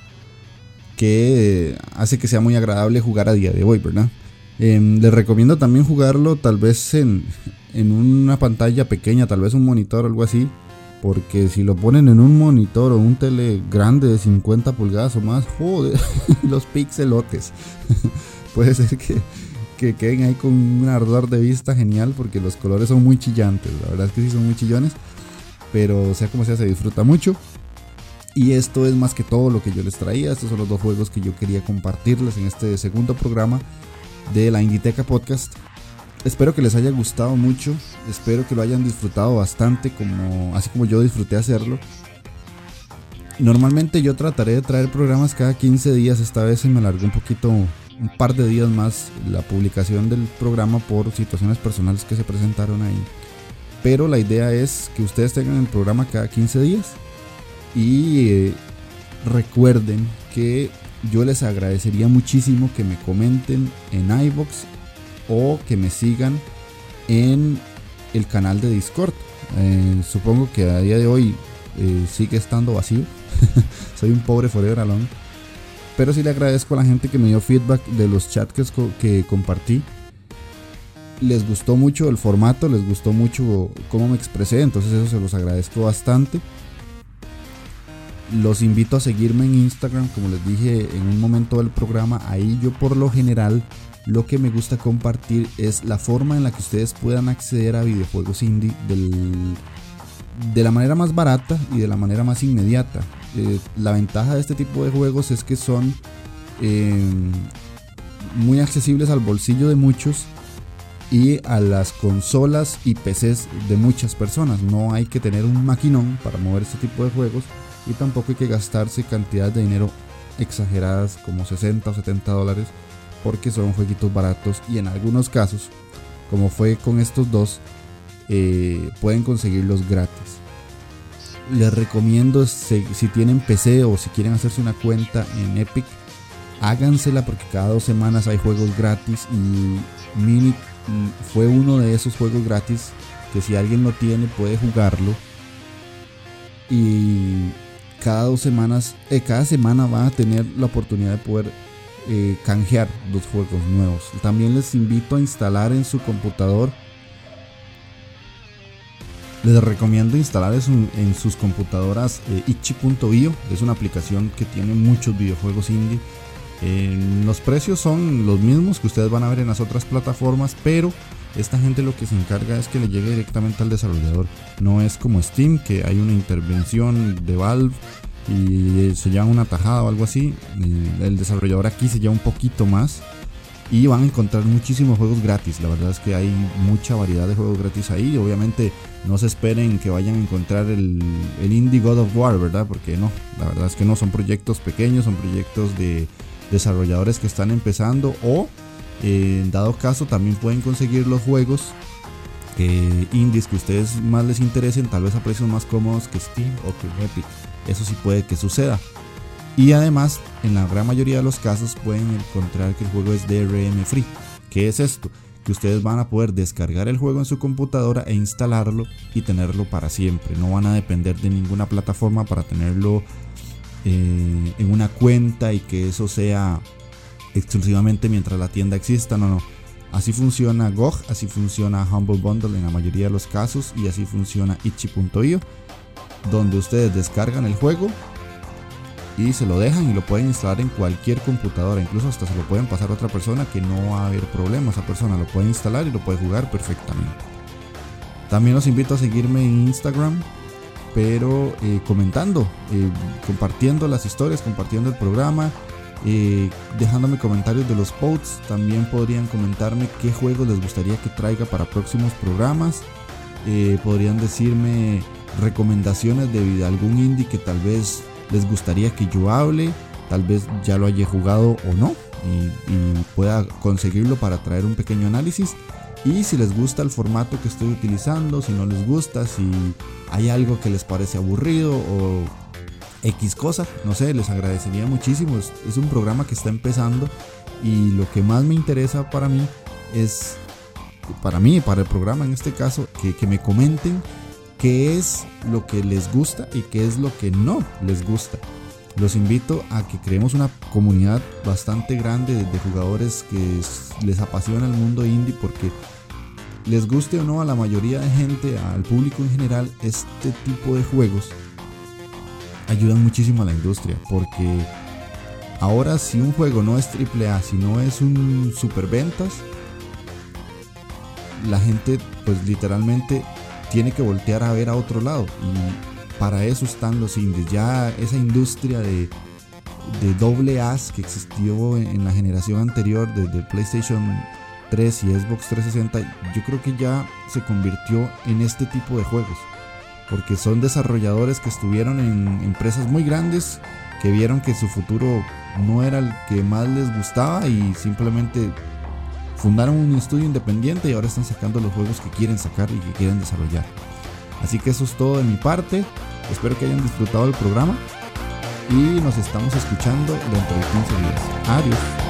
que hace que sea muy agradable jugar a día de hoy, ¿verdad? Em, les recomiendo también jugarlo tal vez en, en una pantalla pequeña, tal vez un monitor o algo así, porque si lo ponen en un monitor o un tele grande de 50 pulgadas o más, joder, los pixelotes. Puede ser que, que queden ahí con un ardor de vista genial porque los colores son muy chillantes. La verdad es que sí son muy chillones. Pero sea como sea, se disfruta mucho. Y esto es más que todo lo que yo les traía. Estos son los dos juegos que yo quería compartirles en este segundo programa de la Inditeca Podcast. Espero que les haya gustado mucho. Espero que lo hayan disfrutado bastante, como, así como yo disfruté hacerlo. Normalmente yo trataré de traer programas cada 15 días. Esta vez se me alargó un poquito un par de días más la publicación del programa por situaciones personales que se presentaron ahí. Pero la idea es que ustedes tengan el programa cada 15 días y eh, recuerden que yo les agradecería muchísimo que me comenten en iBox o que me sigan en el canal de Discord. Eh, supongo que a día de hoy eh, sigue estando vacío. Soy un pobre forever alone Pero sí le agradezco a la gente que me dio feedback de los chats que, que compartí. Les gustó mucho el formato, les gustó mucho cómo me expresé, entonces eso se los agradezco bastante. Los invito a seguirme en Instagram, como les dije en un momento del programa. Ahí yo por lo general lo que me gusta compartir es la forma en la que ustedes puedan acceder a videojuegos indie de la manera más barata y de la manera más inmediata. Eh, la ventaja de este tipo de juegos es que son em, muy accesibles al bolsillo de muchos y a las consolas y PCs de muchas personas. No hay que tener un maquinón para mover este tipo de juegos y tampoco hay que gastarse cantidades de dinero exageradas como 60 o 70 dólares porque son jueguitos baratos y en algunos casos, como fue con estos dos, eh, pueden conseguirlos gratis. Les recomiendo si, tienen PC o si quieren hacerse una cuenta en Epic, hágansela porque cada dos semanas hay juegos gratis y Mini fue uno de esos juegos gratis que si alguien lo tiene puede jugarlo y cada dos semanas, eh, cada semana van a tener la oportunidad de poder eh, canjear los juegos nuevos. También les invito a instalar en su computador. Les recomiendo instalar en, sus computadoras eh. Es una aplicación que tiene muchos videojuegos indie. los precios son los mismos que ustedes van a ver en las otras plataformas, pero esta gente lo que se encarga es que le llegue directamente al desarrollador. No es como Steam, que hay una intervención de Valve y se lleva una tajada o algo así. El, desarrollador aquí se lleva un poquito más. Y van a encontrar muchísimos juegos gratis. La verdad es que hay mucha variedad de juegos gratis ahí. Obviamente no se esperen que vayan a encontrar el, el Indie God of War, ¿verdad? Porque no, la verdad es que no. Son proyectos pequeños, son proyectos de desarrolladores que están empezando. O en dado caso también pueden conseguir los juegos eh, indies que ustedes más les interesen, tal vez a precios más cómodos que Steam o que Epic. Eso sí puede que suceda. Y además, en la gran mayoría de los casos pueden encontrar que el juego es DRM free. ¿Qué es esto? Que ustedes van a poder descargar el juego en su computadora e instalarlo y tenerlo para siempre. No van a depender de ninguna plataforma para tenerlo eh, en una cuenta y que eso sea exclusivamente mientras la tienda exista. No, no. Así funciona GOG, así funciona Humble Bundle en la mayoría de los casos y así funciona itchy.io donde ustedes descargan el juego y se lo dejan y lo pueden instalar en cualquier computadora, incluso hasta se lo pueden pasar a otra persona que no va a haber problema, esa persona lo puede instalar y lo puede jugar perfectamente. También los invito a seguirme en Instagram, pero eh, comentando, eh, compartiendo las historias, compartiendo el programa, eh, dejándome comentarios de los posts. También podrían comentarme qué juegos les gustaría que traiga para próximos programas. podrían decirme recomendaciones de algún indie que tal vez les gustaría que yo hable, tal vez ya lo haya jugado o no y, pueda conseguirlo para traer un pequeño análisis. Y si les gusta el formato que estoy utilizando, si no les gusta, si hay algo que les parece aburrido o X cosa, no sé, les agradecería muchísimo. Es, un programa que está empezando y lo que más me interesa para mí es, para mí, para el programa en este caso, que, que me comenten qué es lo que les gusta y qué es lo que no les gusta. Los invito a que creemos una comunidad bastante grande de, jugadores que les apasiona el mundo indie porque les guste o no a la mayoría de gente, al público en general, este tipo de juegos ayudan muchísimo a la industria porque ahora si un juego no es AAA, si no es un superventas, la gente pues literalmente tiene que voltear a ver a otro lado. Y para eso están los indies. Ya esa industria de, de doble as que existió en, la generación anterior de, PlayStation 3 y Xbox 360, yo creo que ya se convirtió en este tipo de juegos. Porque son desarrolladores que estuvieron en empresas muy grandes, que vieron que su futuro no era el que más les gustaba y simplemente fundaron un estudio independiente y ahora están sacando los juegos que quieren sacar y que quieren desarrollar. Así que eso es todo de mi parte. Espero que hayan disfrutado del programa y nos estamos escuchando dentro de 15 días. Adiós.